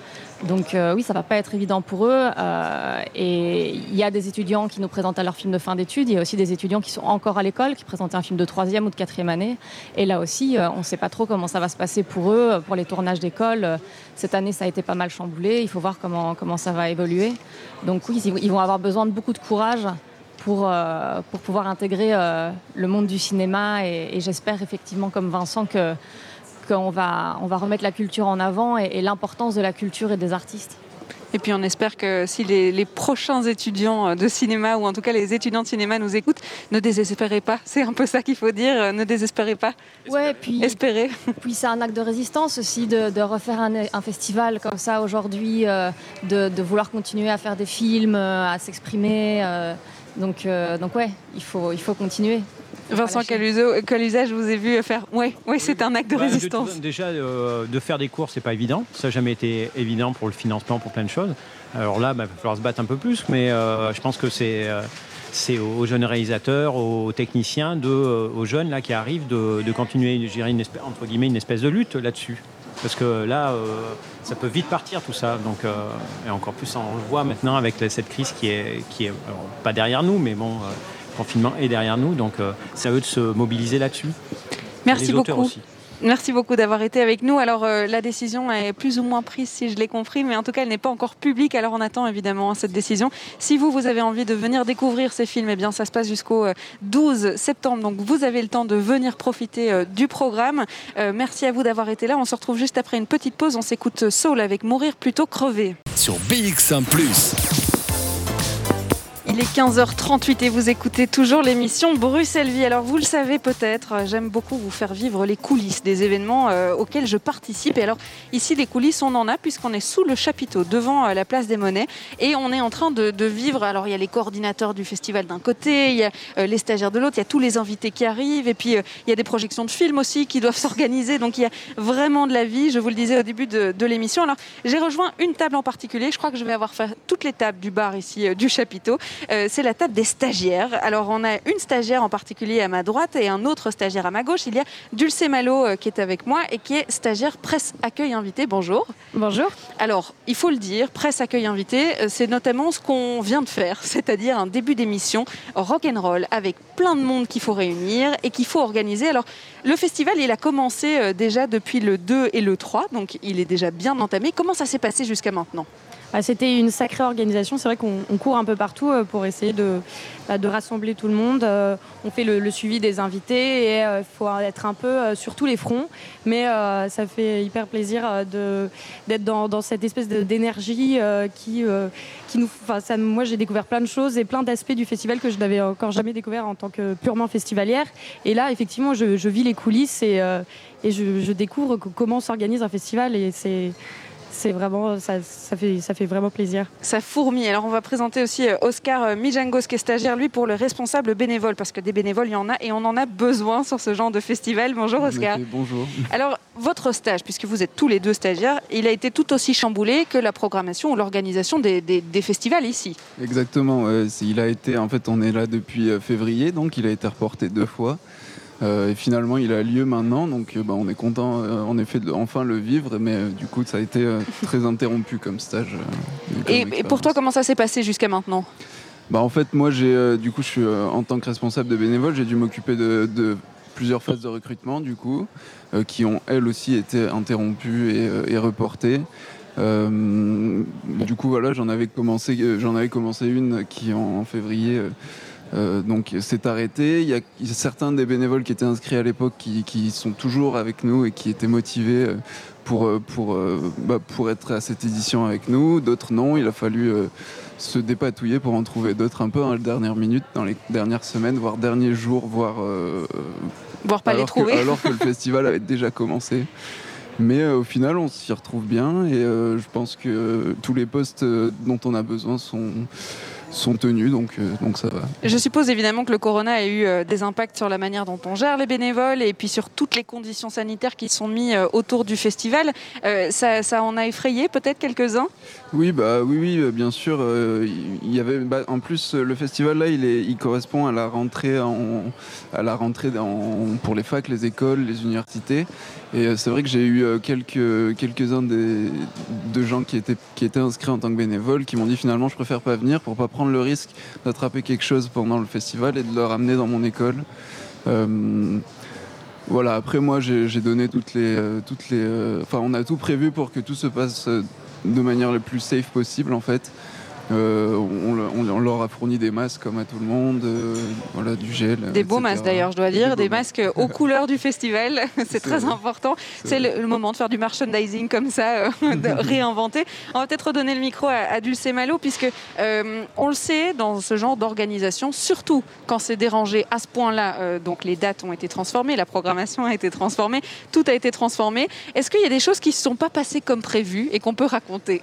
Donc euh, oui, ça va pas être évident pour eux. Euh, et il y a des étudiants qui nous présentent à leur film de fin d'études. Il y a aussi des étudiants qui sont encore à l'école, qui présentent un film de troisième ou de quatrième année. Et là aussi, euh, on ne sait pas trop comment ça va se passer pour eux, pour les tournages d'école. Euh, Cette année, ça a été pas mal chamboulé. Il faut voir comment, comment ça va évoluer. Donc oui, ils- vont avoir besoin de beaucoup de courage pour, euh, pour pouvoir intégrer euh, le monde du cinéma. Et, et j'espère effectivement, comme Vincent, que qu'on va, on va remettre la culture en avant et, et l'importance de la culture et des artistes. Et puis on espère que si les, les prochains étudiants euh, de cinéma, ou en tout cas les étudiants de cinéma nous écoutent, ne désespérez pas. C'est un peu ça qu'il faut dire, euh, ne désespérez pas. Ouais, puis, Espérez. puis c'est un acte de résistance aussi de, de refaire un, un festival comme ça aujourd'hui, euh, de, de vouloir continuer à faire des films, euh, à s'exprimer. euh, donc, donc ouais, il faut, il faut continuer. Vincent. Caluso, Calusa, je vous ai vu faire. Oui, ouais, c'est un acte de Bah, résistance. déjà, euh, de faire des cours, c'est pas évident. Ça n'a jamais été évident pour le financement, pour plein de choses. Alors là, bah, il va falloir se battre un peu plus, mais euh, je pense que c'est euh, c'est aux jeunes réalisateurs, aux techniciens, de, aux jeunes là qui arrivent de, de continuer, une espèce, entre guillemets, une espèce de lutte là-dessus. Parce que là, euh, ça peut vite partir tout ça. Donc, euh, et encore plus, on le voit maintenant avec cette crise qui est, qui est alors, pas derrière nous, mais bon, euh, confinement est derrière nous. Donc, euh, c'est à eux de se mobiliser là-dessus. Merci Les beaucoup. aussi. Merci beaucoup d'avoir été avec nous. Alors, euh, la décision est plus ou moins prise, si je l'ai compris, mais en tout cas, elle n'est pas encore publique. Alors, on attend évidemment cette décision. Si vous, vous avez envie de venir découvrir ces films, eh bien, ça se passe jusqu'au euh, 12 septembre. Donc, vous avez le temps de venir profiter euh, du programme. Euh, merci à vous d'avoir été là. On se retrouve juste après une petite pause. On s'écoute Soul avec Mourir plutôt crever. Sur BX1 ⁇ Il est 15h38 et vous écoutez toujours l'émission Bruxelles Vie. Alors vous le savez peut-être, euh, j'aime beaucoup vous faire vivre les coulisses des événements euh, auxquels je participe. Et alors ici les coulisses on en a puisqu'on est sous le chapiteau devant euh, la place des Monnaies et on est en train de, vivre. Alors il y a les coordinateurs du festival d'un côté, il y a les stagiaires de l'autre, il y a tous les invités qui arrivent et puis il y a des projections de films aussi qui doivent s'organiser. Donc il y a vraiment de la vie. Je vous le disais au début de, de l'émission. Alors j'ai rejoint une table en particulier. Je crois que je vais avoir fait toutes les tables du bar ici du chapiteau. Euh, c'est la table des stagiaires. Alors, on a une stagiaire en particulier à ma droite et un autre stagiaire à ma gauche. Il y a Dulce Malo euh, qui est avec moi et qui est stagiaire presse accueil invité. Bonjour. Bonjour. Alors, il faut le dire, presse accueil invité, euh, c'est notamment ce qu'on vient de faire, c'est-à-dire un début d'émission rock'n'roll avec plein de monde qu'il faut réunir et qu'il faut organiser. Alors, le festival, il a commencé déjà depuis le 2 et le 3, donc il est déjà bien entamé. Comment ça s'est passé jusqu'à maintenant? Ah, C'était une sacrée organisation. C'est vrai qu'on on court un peu partout euh, pour essayer de, bah, de rassembler tout le monde. Euh, On fait le, le suivi des invités et il faut être un peu euh, sur tous les fronts. Mais euh, ça fait hyper plaisir euh, d'être dans, dans cette espèce d'énergie euh, qui, euh, qui nous. ça- moi, j'ai découvert plein de choses et plein d'aspects du festival que je n'avais encore jamais découvert en tant que purement festivalière. Et là, effectivement, je, je vis les coulisses et, euh, et je, je découvre comment s'organise un festival et c'est. C'est vraiment, ça, ça, fait, ça fait vraiment plaisir. Ça fourmille. Alors on va présenter aussi euh, Oscar euh, Mijangos qui est stagiaire lui pour le responsable bénévole parce que des bénévoles il y en a et on en a besoin sur ce genre de festival. Bonjour Oscar. Bonjour. Alors votre stage, puisque vous êtes tous les deux stagiaires, il a été tout aussi chamboulé que la programmation ou l'organisation des, des- des festivals ici. Exactement. il a été, en fait, on est là depuis euh, février, donc il a été reporté deux fois. Euh, et finalement, il a lieu maintenant, donc euh, bah, on est content, euh, en effet, de enfin le vivre. Mais euh, du coup, ça a été très interrompu comme stage. comme Et, pour toi, comment ça s'est passé jusqu'à maintenant? Bah en fait moi j'ai du coup je suis en tant que responsable de bénévoles j'ai dû m'occuper de, de plusieurs phases de recrutement du coup qui ont elles aussi été interrompues et, et reportées. Du coup voilà j'en avais commencé j'en avais commencé une qui en, en février euh, donc s'est arrêtée. Il y, a, certains des bénévoles qui étaient inscrits à l'époque qui, qui sont toujours avec nous et qui étaient motivés euh, pour, euh, pour, bah, pour être à cette édition avec nous. D'autres non. Il a fallu euh, se dépatouiller pour en trouver d'autres un peu à la dernière minute, dans les dernières semaines, voire derniers jours, voire euh, Voire pas les que, trouver. alors que le festival avait déjà commencé. Mais euh, au final, on s'y retrouve bien et euh, je pense que euh, tous les postes dont on a besoin sont, sont tenus, donc, euh, donc ça va. Je suppose évidemment que le corona a eu euh, des impacts sur la manière dont on gère les bénévoles et puis sur toutes les conditions sanitaires qui sont mises euh, autour du festival. Euh, ça, ça en a effrayé peut-être quelques-uns? Oui, bah oui, oui, bien sûr. euh, Il y avait, bah, en plus, le festival là, il, est, il correspond à la rentrée, en, à la rentrée dans- pour les facs, les écoles, les universités. Et c'est vrai que j'ai eu quelques quelques-uns des de gens qui étaient qui étaient inscrits en tant que bénévoles, qui m'ont dit finalement, je préfère pas venir pour pas prendre le risque d'attraper quelque chose pendant le festival et de le ramener dans mon école. Euh, voilà, après moi j'ai donné toutes les. euh, toutes les euh, Enfin, on a tout prévu pour que tout se passe de manière la plus safe possible en fait. Euh, on, le- on- on leur a fourni des masques comme à tout le monde, euh, voilà, du gel. Des beaux masques d'ailleurs, je dois dire, des masques aux couleurs du festival, c'est très vrai. important. C'est le, le moment de faire du merchandising comme ça, euh, de réinventer. On va peut-être redonner le micro à, à Dulce Malo, puisque on le sait, dans ce genre d'organisation, surtout quand c'est dérangé à ce point-là, donc les dates ont été transformées, la programmation a été transformée, tout a été transformé. Est-ce qu'il y a des choses qui ne se sont pas passées comme prévu et qu'on peut raconter?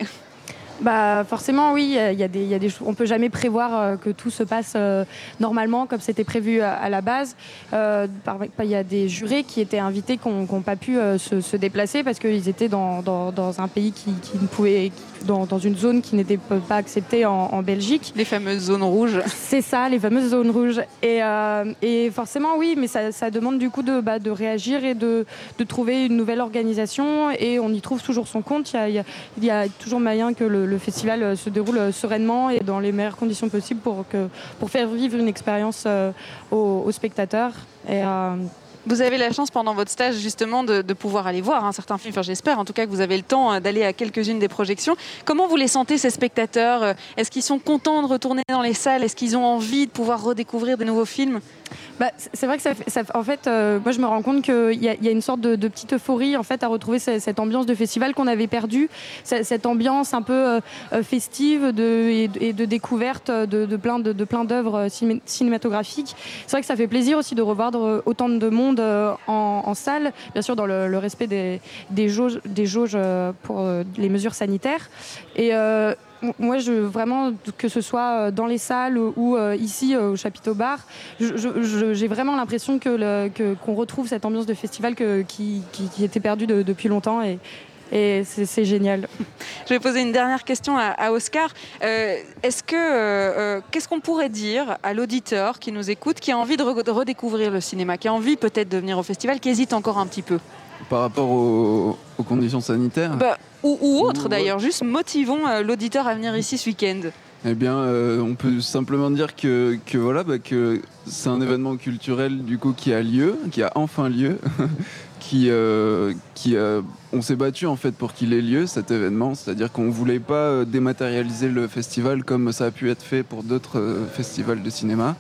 Bah forcément oui, il y a des, y a on peut jamais prévoir euh, que tout se passe euh, normalement comme c'était prévu à, à la base. Euh, il y a des jurés qui étaient invités qui n'ont pas pu euh, se, déplacer parce qu'ils étaient dans, un pays qui ne pouvait, dans, dans une zone qui n'était pas acceptée en, en Belgique. Les fameuses zones rouges. C'est ça, les fameuses zones rouges. Et, euh, et forcément oui, mais ça, ça demande du coup de, bah, de réagir et de, de trouver une nouvelle organisation et on y trouve toujours son compte. Il y a, il y a- il y a toujours moyen que le, le festival euh, se déroule euh, sereinement et dans les meilleures conditions possibles pour, que, pour faire vivre une expérience euh, aux, aux spectateurs. Et, euh, Vous avez la chance pendant votre stage justement de, pouvoir aller voir un certain film. Enfin, j'espère en tout cas que vous avez le temps euh, d'aller à quelques-unes des projections. Comment vous les sentez ces spectateurs? Euh, Est-ce qu'ils sont contents de retourner dans les salles? Est-ce qu'ils ont envie de pouvoir redécouvrir des nouveaux films? Bah, c'est vrai que ça, ça en fait, euh, moi je me rends compte qu'il y, y, a une sorte de, de, petite euphorie en fait à retrouver cette, cette ambiance de festival qu'on avait perdue, cette, cette, ambiance un peu euh, euh festive de, et, et, de découverte de, de plein de, plein d'œuvres cinématographiques. C'est vrai que ça fait plaisir aussi de revoir autant de monde en, en salle, bien sûr dans le, le respect des, des, jauges, des jauges pour les mesures sanitaires. Et euh, moi, je, vraiment, que ce soit euh, dans les salles ou euh, ici au chapiteau bar, j'ai vraiment l'impression qu'on que qu retrouve cette ambiance de festival qui, était perdue de, depuis longtemps. Et, c'est génial. Je vais poser une dernière question à, Oscar. Euh, Est-ce que euh, qu'est-ce qu'on pourrait dire à l'auditeur qui nous écoute, qui a envie de redécouvrir le cinéma, qui a envie peut-être de venir au festival, qui hésite encore un petit peu? Par rapport aux, aux conditions sanitaires bah, ou, ou autre d'ailleurs, juste motivons euh, l'auditeur à venir ici ce week-end. Eh bien, euh, on peut simplement dire que, que voilà, bah, que c'est un événement culturel du coup qui a lieu, qui a enfin lieu, qui, euh, qui euh, on s'est battu en fait pour qu'il ait lieu cet événement, c'est-à-dire qu'on voulait pas dématérialiser le festival comme ça a pu être fait pour d'autres euh, festivals de cinéma.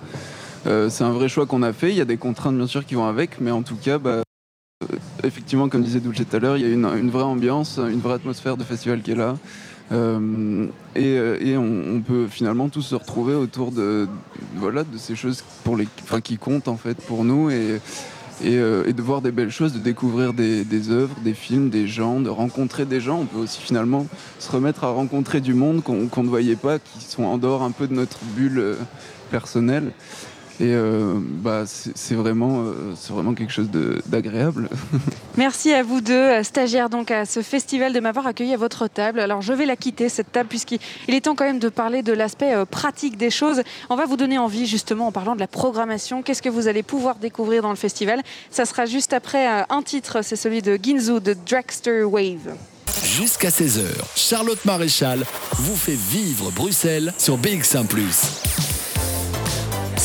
c'est un vrai choix qu'on a fait. Il y a des contraintes bien sûr qui vont avec, mais en tout cas. Bah, effectivement, comme disait Dulce tout à l'heure, il y a une, vraie ambiance, une vraie atmosphère de festival qui est là. Euh, et, et on, peut finalement tous se retrouver autour de, voilà, de ces choses pour les, qui comptent en fait pour nous et, euh, de voir des belles choses, de découvrir des, œuvres, des films, des gens, de rencontrer des gens. On peut aussi finalement se remettre à rencontrer du monde qu'on qu ne voyait pas, qui sont en dehors un peu de notre bulle euh, personnelle. Et euh, bah, c'est vraiment, euh, vraiment quelque chose d'agréable. Merci à vous deux, stagiaires donc à ce festival, de m'avoir accueilli à votre table. Alors je vais la quitter, cette table, puisqu'il est temps quand même de parler de l'aspect euh, pratique des choses. On va vous donner envie justement en parlant de la programmation. Qu'est-ce que vous allez pouvoir découvrir dans le festival? Ça sera juste après euh, un titre, c'est celui de Ginzu de Dragster Wave. Jusqu'à 16h, Charlotte Maréchal vous fait vivre Bruxelles sur BX1 +.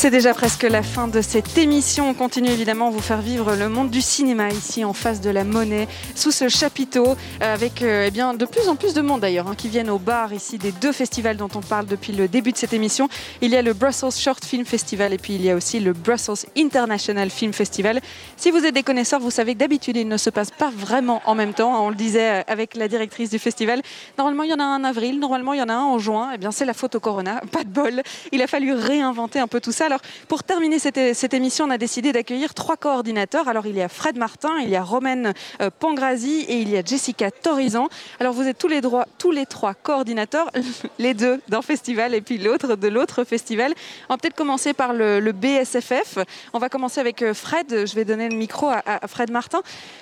C'est déjà presque la fin de cette émission. On continue évidemment à vous faire vivre le monde du cinéma ici en face de la monnaie, sous ce chapiteau, avec euh, eh bien, de plus en plus de monde d'ailleurs hein, qui viennent au bar ici des deux festivals dont on parle depuis le début de cette émission. Il y a le Brussels Short Film Festival et puis il y a aussi le Brussels International Film Festival. Si vous êtes des connaisseurs, vous savez que d'habitude il ne se passe pas vraiment en même temps. On le disait avec la directrice du festival. Normalement il y en a un en avril, normalement il y en a un en juin. Eh bien c'est la faute au corona, pas de bol. Il a fallu réinventer un peu tout ça. Pour terminer cette, émission, on a décidé d'accueillir trois coordinateurs. Alors, il y a Fred Martin, il y a Romaine euh, Pangrazi et il y a Jessica Torizan. Alors, vous êtes tous les, droits, tous les trois coordinateurs, les deux d'un festival et puis l'autre de l'autre festival. On va peut-être commencer par le, BSFF. On va commencer avec euh, Fred. Je vais donner le micro à, Fred Martin.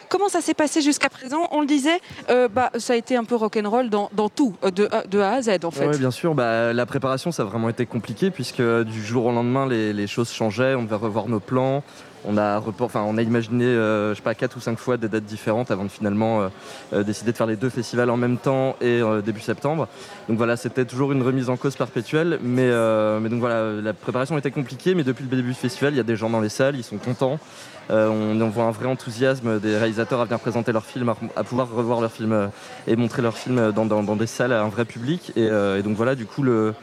Comment ça s'est passé jusqu'à présent? On le disait, euh, bah, ça a été un peu rock'n'roll dans, tout, de, de, A à Z en fait. Oui, bien sûr. Bah, la préparation, ça a vraiment été compliqué puisque du jour au lendemain, les, les choses changeaient. On devait revoir nos plans. On a, imaginé, euh, pas, quatre ou cinq fois des dates différentes avant de finalement euh, décider de faire les deux festivals en même temps et euh, début septembre. Donc voilà, c'était toujours une remise en cause perpétuelle. Mais, euh, donc voilà, la préparation était compliquée. Mais depuis le début du festival, il y a des gens dans les salles, ils sont contents. Euh, on, voit un vrai enthousiasme des réalisateurs à venir présenter leurs films, à, pouvoir revoir leurs films euh, et montrer leurs films dans, des salles à un vrai public. Euh, et donc voilà, du coup, le,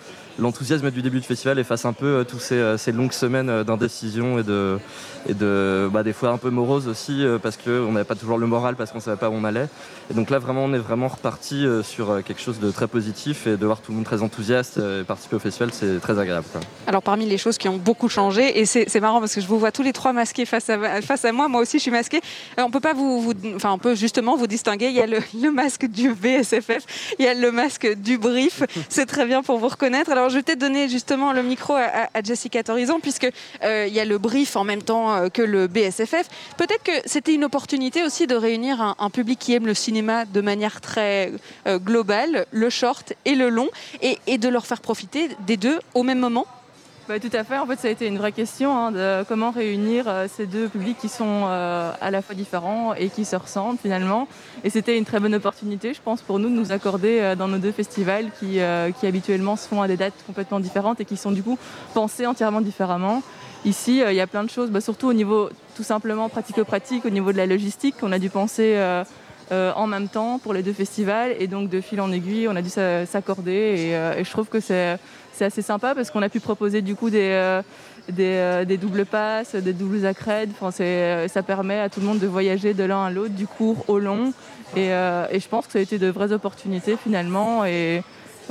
l'enthousiasme du début du festival efface un peu euh, toutes ces, euh, ces, longues semaines euh, d'indécision et de, bah, des fois un peu morose aussi parce qu'on n'avait pas toujours le moral parce qu'on ne savait pas où on allait. Et donc là vraiment on est vraiment reparti sur quelque chose de très positif et de voir tout le monde très enthousiaste et participer au festival c'est très agréable. Alors parmi les choses qui ont beaucoup changé et c'est marrant parce que je vous vois tous les trois masqués face à, moi, moi aussi je suis masqué. Alors, on peut pas vous, enfin on peut justement vous distinguer. Il y a le, masque du BSFF, il y a le masque du brief. C'est très bien pour vous reconnaître. Alors je vais peut-être donner justement le micro à, Jessica Torizon, puisque euh, y a le brief en même temps euh, que le BSFF. Peut-être que c'était une opportunité aussi de réunir un, public qui aime le cinéma de manière très euh, globale, le short et le long, et de leur faire profiter des deux au même moment. Bah, tout à fait. En fait, ça a été une vraie question hein, de comment réunir euh, ces deux publics qui sont euh, à la fois différents et qui se ressemblent finalement. Et c'était une très bonne opportunité, je pense, pour nous de nous accorder euh, dans nos deux festivals qui, qui habituellement se font à des dates complètement différentes et qui sont du coup pensés entièrement différemment. Ici, il y a plein de choses, bah, surtout au niveau tout simplement pratico-pratique, au niveau de la logistique, on a dû penser en même temps pour les deux festivals et donc de fil en aiguille, on a dû s'accorder et je trouve que c'est c'est assez sympa parce qu'on a pu proposer du coup des, euh, euh, des doubles passes, des doubles accrèdes. Enfin, euh, ça permet à tout le monde de voyager de l'un à l'autre, du court au long. Et, je pense que ça a été de vraies opportunités finalement.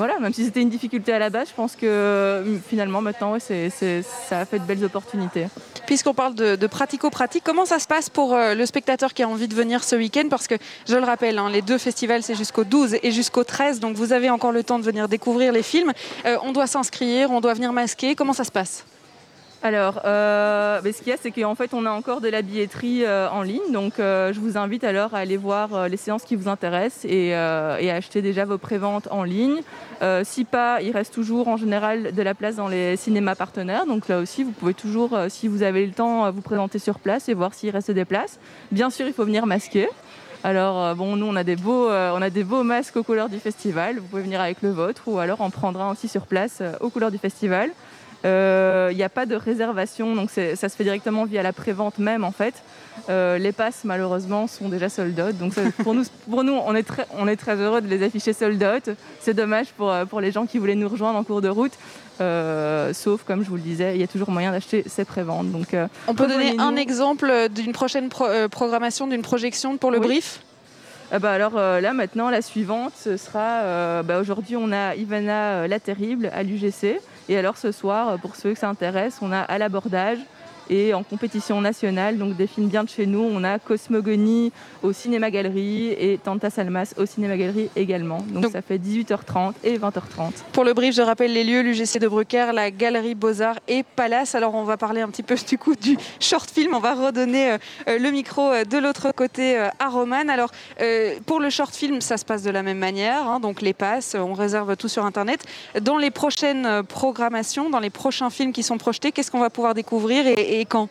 Voilà, même si c'était une difficulté à la base, je pense que euh, finalement maintenant, ça a fait de belles opportunités. Puisqu'on parle de, de pratico-pratique, comment ça se passe pour euh, le spectateur qui a envie de venir ce week-end? Parce que, je le rappelle, hein, les deux festivals, c'est jusqu'au 12 et jusqu'au 13, donc vous avez encore le temps de venir découvrir les films. Euh, on doit s'inscrire, on doit venir masquer. Comment ça se passe? Alors, euh, ce qu'il y a, c'est qu'en fait, on a encore de la billetterie euh, en ligne. Donc, euh, je vous invite alors à aller voir euh, les séances qui vous intéressent et, et à acheter déjà vos préventes en ligne. Si pas, il reste toujours en général de la place dans les cinémas partenaires. Donc là aussi, vous pouvez toujours, si vous avez le temps, vous présenter sur place et voir s'il reste des places. Bien sûr, il faut venir masquer. Alors, bon, nous, on a, des beaux, on a des beaux masques aux couleurs du festival. Vous pouvez venir avec le vôtre ou alors en prendre un aussi sur place aux couleurs du festival. Il n'y a pas de réservation, donc ça se fait directement via la prévente même en fait. Euh, les passes malheureusement sont déjà sold out, donc ça, pour nous, pour nous on, est très, on est très heureux de les afficher sold out. C'est dommage pour, euh, pour les gens qui voulaient nous rejoindre en cours de route, Euh, sauf comme je vous le disais, il y a toujours moyen d'acheter ces préventes. Donc, euh, On peut donner un exemple d'une prochaine pro- euh, programmation, d'une projection pour le Oui. brief? Ah bah alors euh, là maintenant la suivante ce sera euh, bah, aujourd'hui on a Ivana euh, la terrible à l'UGC et alors ce soir pour ceux que ça intéresse on a à l'abordage et en compétition nationale donc des films bien de chez nous on a Cosmogonie au cinéma galerie et Tanta Salmas au cinéma galerie également donc, ça fait 18h30 et 20h30 Pour le brief, je rappelle les lieux, l'UGC de Brucker, la Galerie Beaux-Arts et Palace. Alors on va parler un petit peu du coup du short film. On va redonner euh, le micro euh, de l'autre côté euh, à Romane. Alors pour le short film, ça se passe de la même manière. hein. donc les passes, on réserve tout sur Internet. Dans les prochaines programmations, dans les prochains films qui sont projetés, qu'est-ce qu'on va pouvoir découvrir et, et quand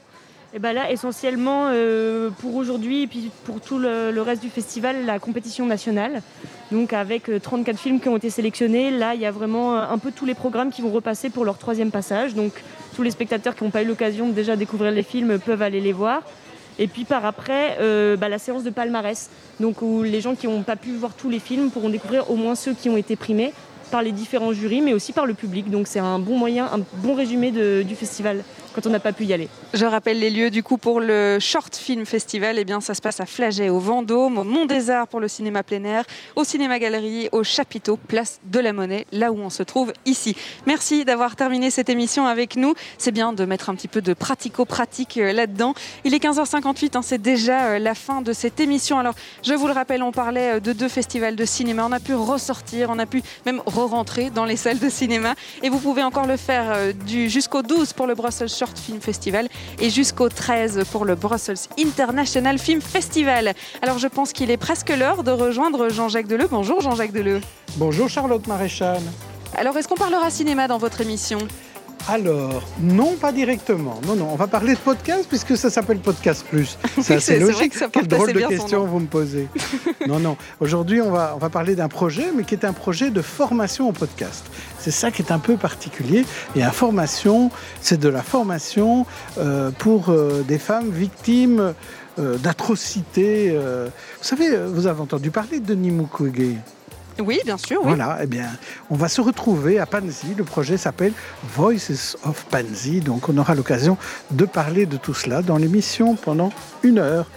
Et ben là, essentiellement, euh, pour aujourd'hui et puis pour tout le, reste du festival, la compétition nationale. Donc avec euh, 34 films qui ont été sélectionnés, là, il y a vraiment euh, un peu tous les programmes qui vont repasser pour leur troisième passage. Donc tous les spectateurs qui n'ont pas eu l'occasion de déjà découvrir les films peuvent aller les voir. Et puis par après, euh, bah, la séance de palmarès, donc où les gens qui n'ont pas pu voir tous les films pourront découvrir au moins ceux qui ont été primés par les différents jurys, mais aussi par le public. Donc c'est un bon moyen, un bon résumé du festival quand on n'a pas pu y aller. Je rappelle les lieux du coup pour le Short Film Festival. Eh bien, ça se passe à Flagey, au Vendôme, au Mont des Arts pour le cinéma plein air, au Cinéma Galerie, au Chapiteau, place de la Monnaie, là où on se trouve ici. Merci d'avoir terminé cette émission avec nous. C'est bien de mettre un petit peu de pratico-pratique euh, là-dedans. Il est 15h58, hein, c'est déjà euh, la fin de cette émission. Alors, je vous le rappelle, on parlait euh, de deux festivals de cinéma. On a pu ressortir, on a pu même re-rentrer dans les salles de cinéma. Et vous pouvez encore le faire jusqu'au 12 pour le Brussels Short Film Festival et jusqu'au 13 pour le Brussels International Film Festival. Alors je pense qu'il est presque l'heure de rejoindre Jean-Jacques Deleu. Bonjour Jean-Jacques Deleu. Bonjour Charlotte Maréchal. Alors est-ce qu'on parlera cinéma dans votre émission? Alors, non, pas directement. Non, non, on va parler de podcast puisque ça s'appelle Podcast Plus. Oui, C'est vrai logique. que ça Quelle drôle de question vous me posez. non, non. Aujourd'hui, on va, on va parler d'un projet, mais qui est un projet de formation au podcast. C'est ça qui est un peu particulier. Et information, c'est de la formation euh, pour euh, des femmes victimes euh, d'atrocités. Vous savez, vous avez entendu parler de Denis Mukwege? Oui, bien sûr. voilà, eh bien, on va se retrouver à Panzi. Le projet s'appelle Voices of Panzi. Donc, on aura l'occasion de parler de tout cela dans l'émission pendant une heure.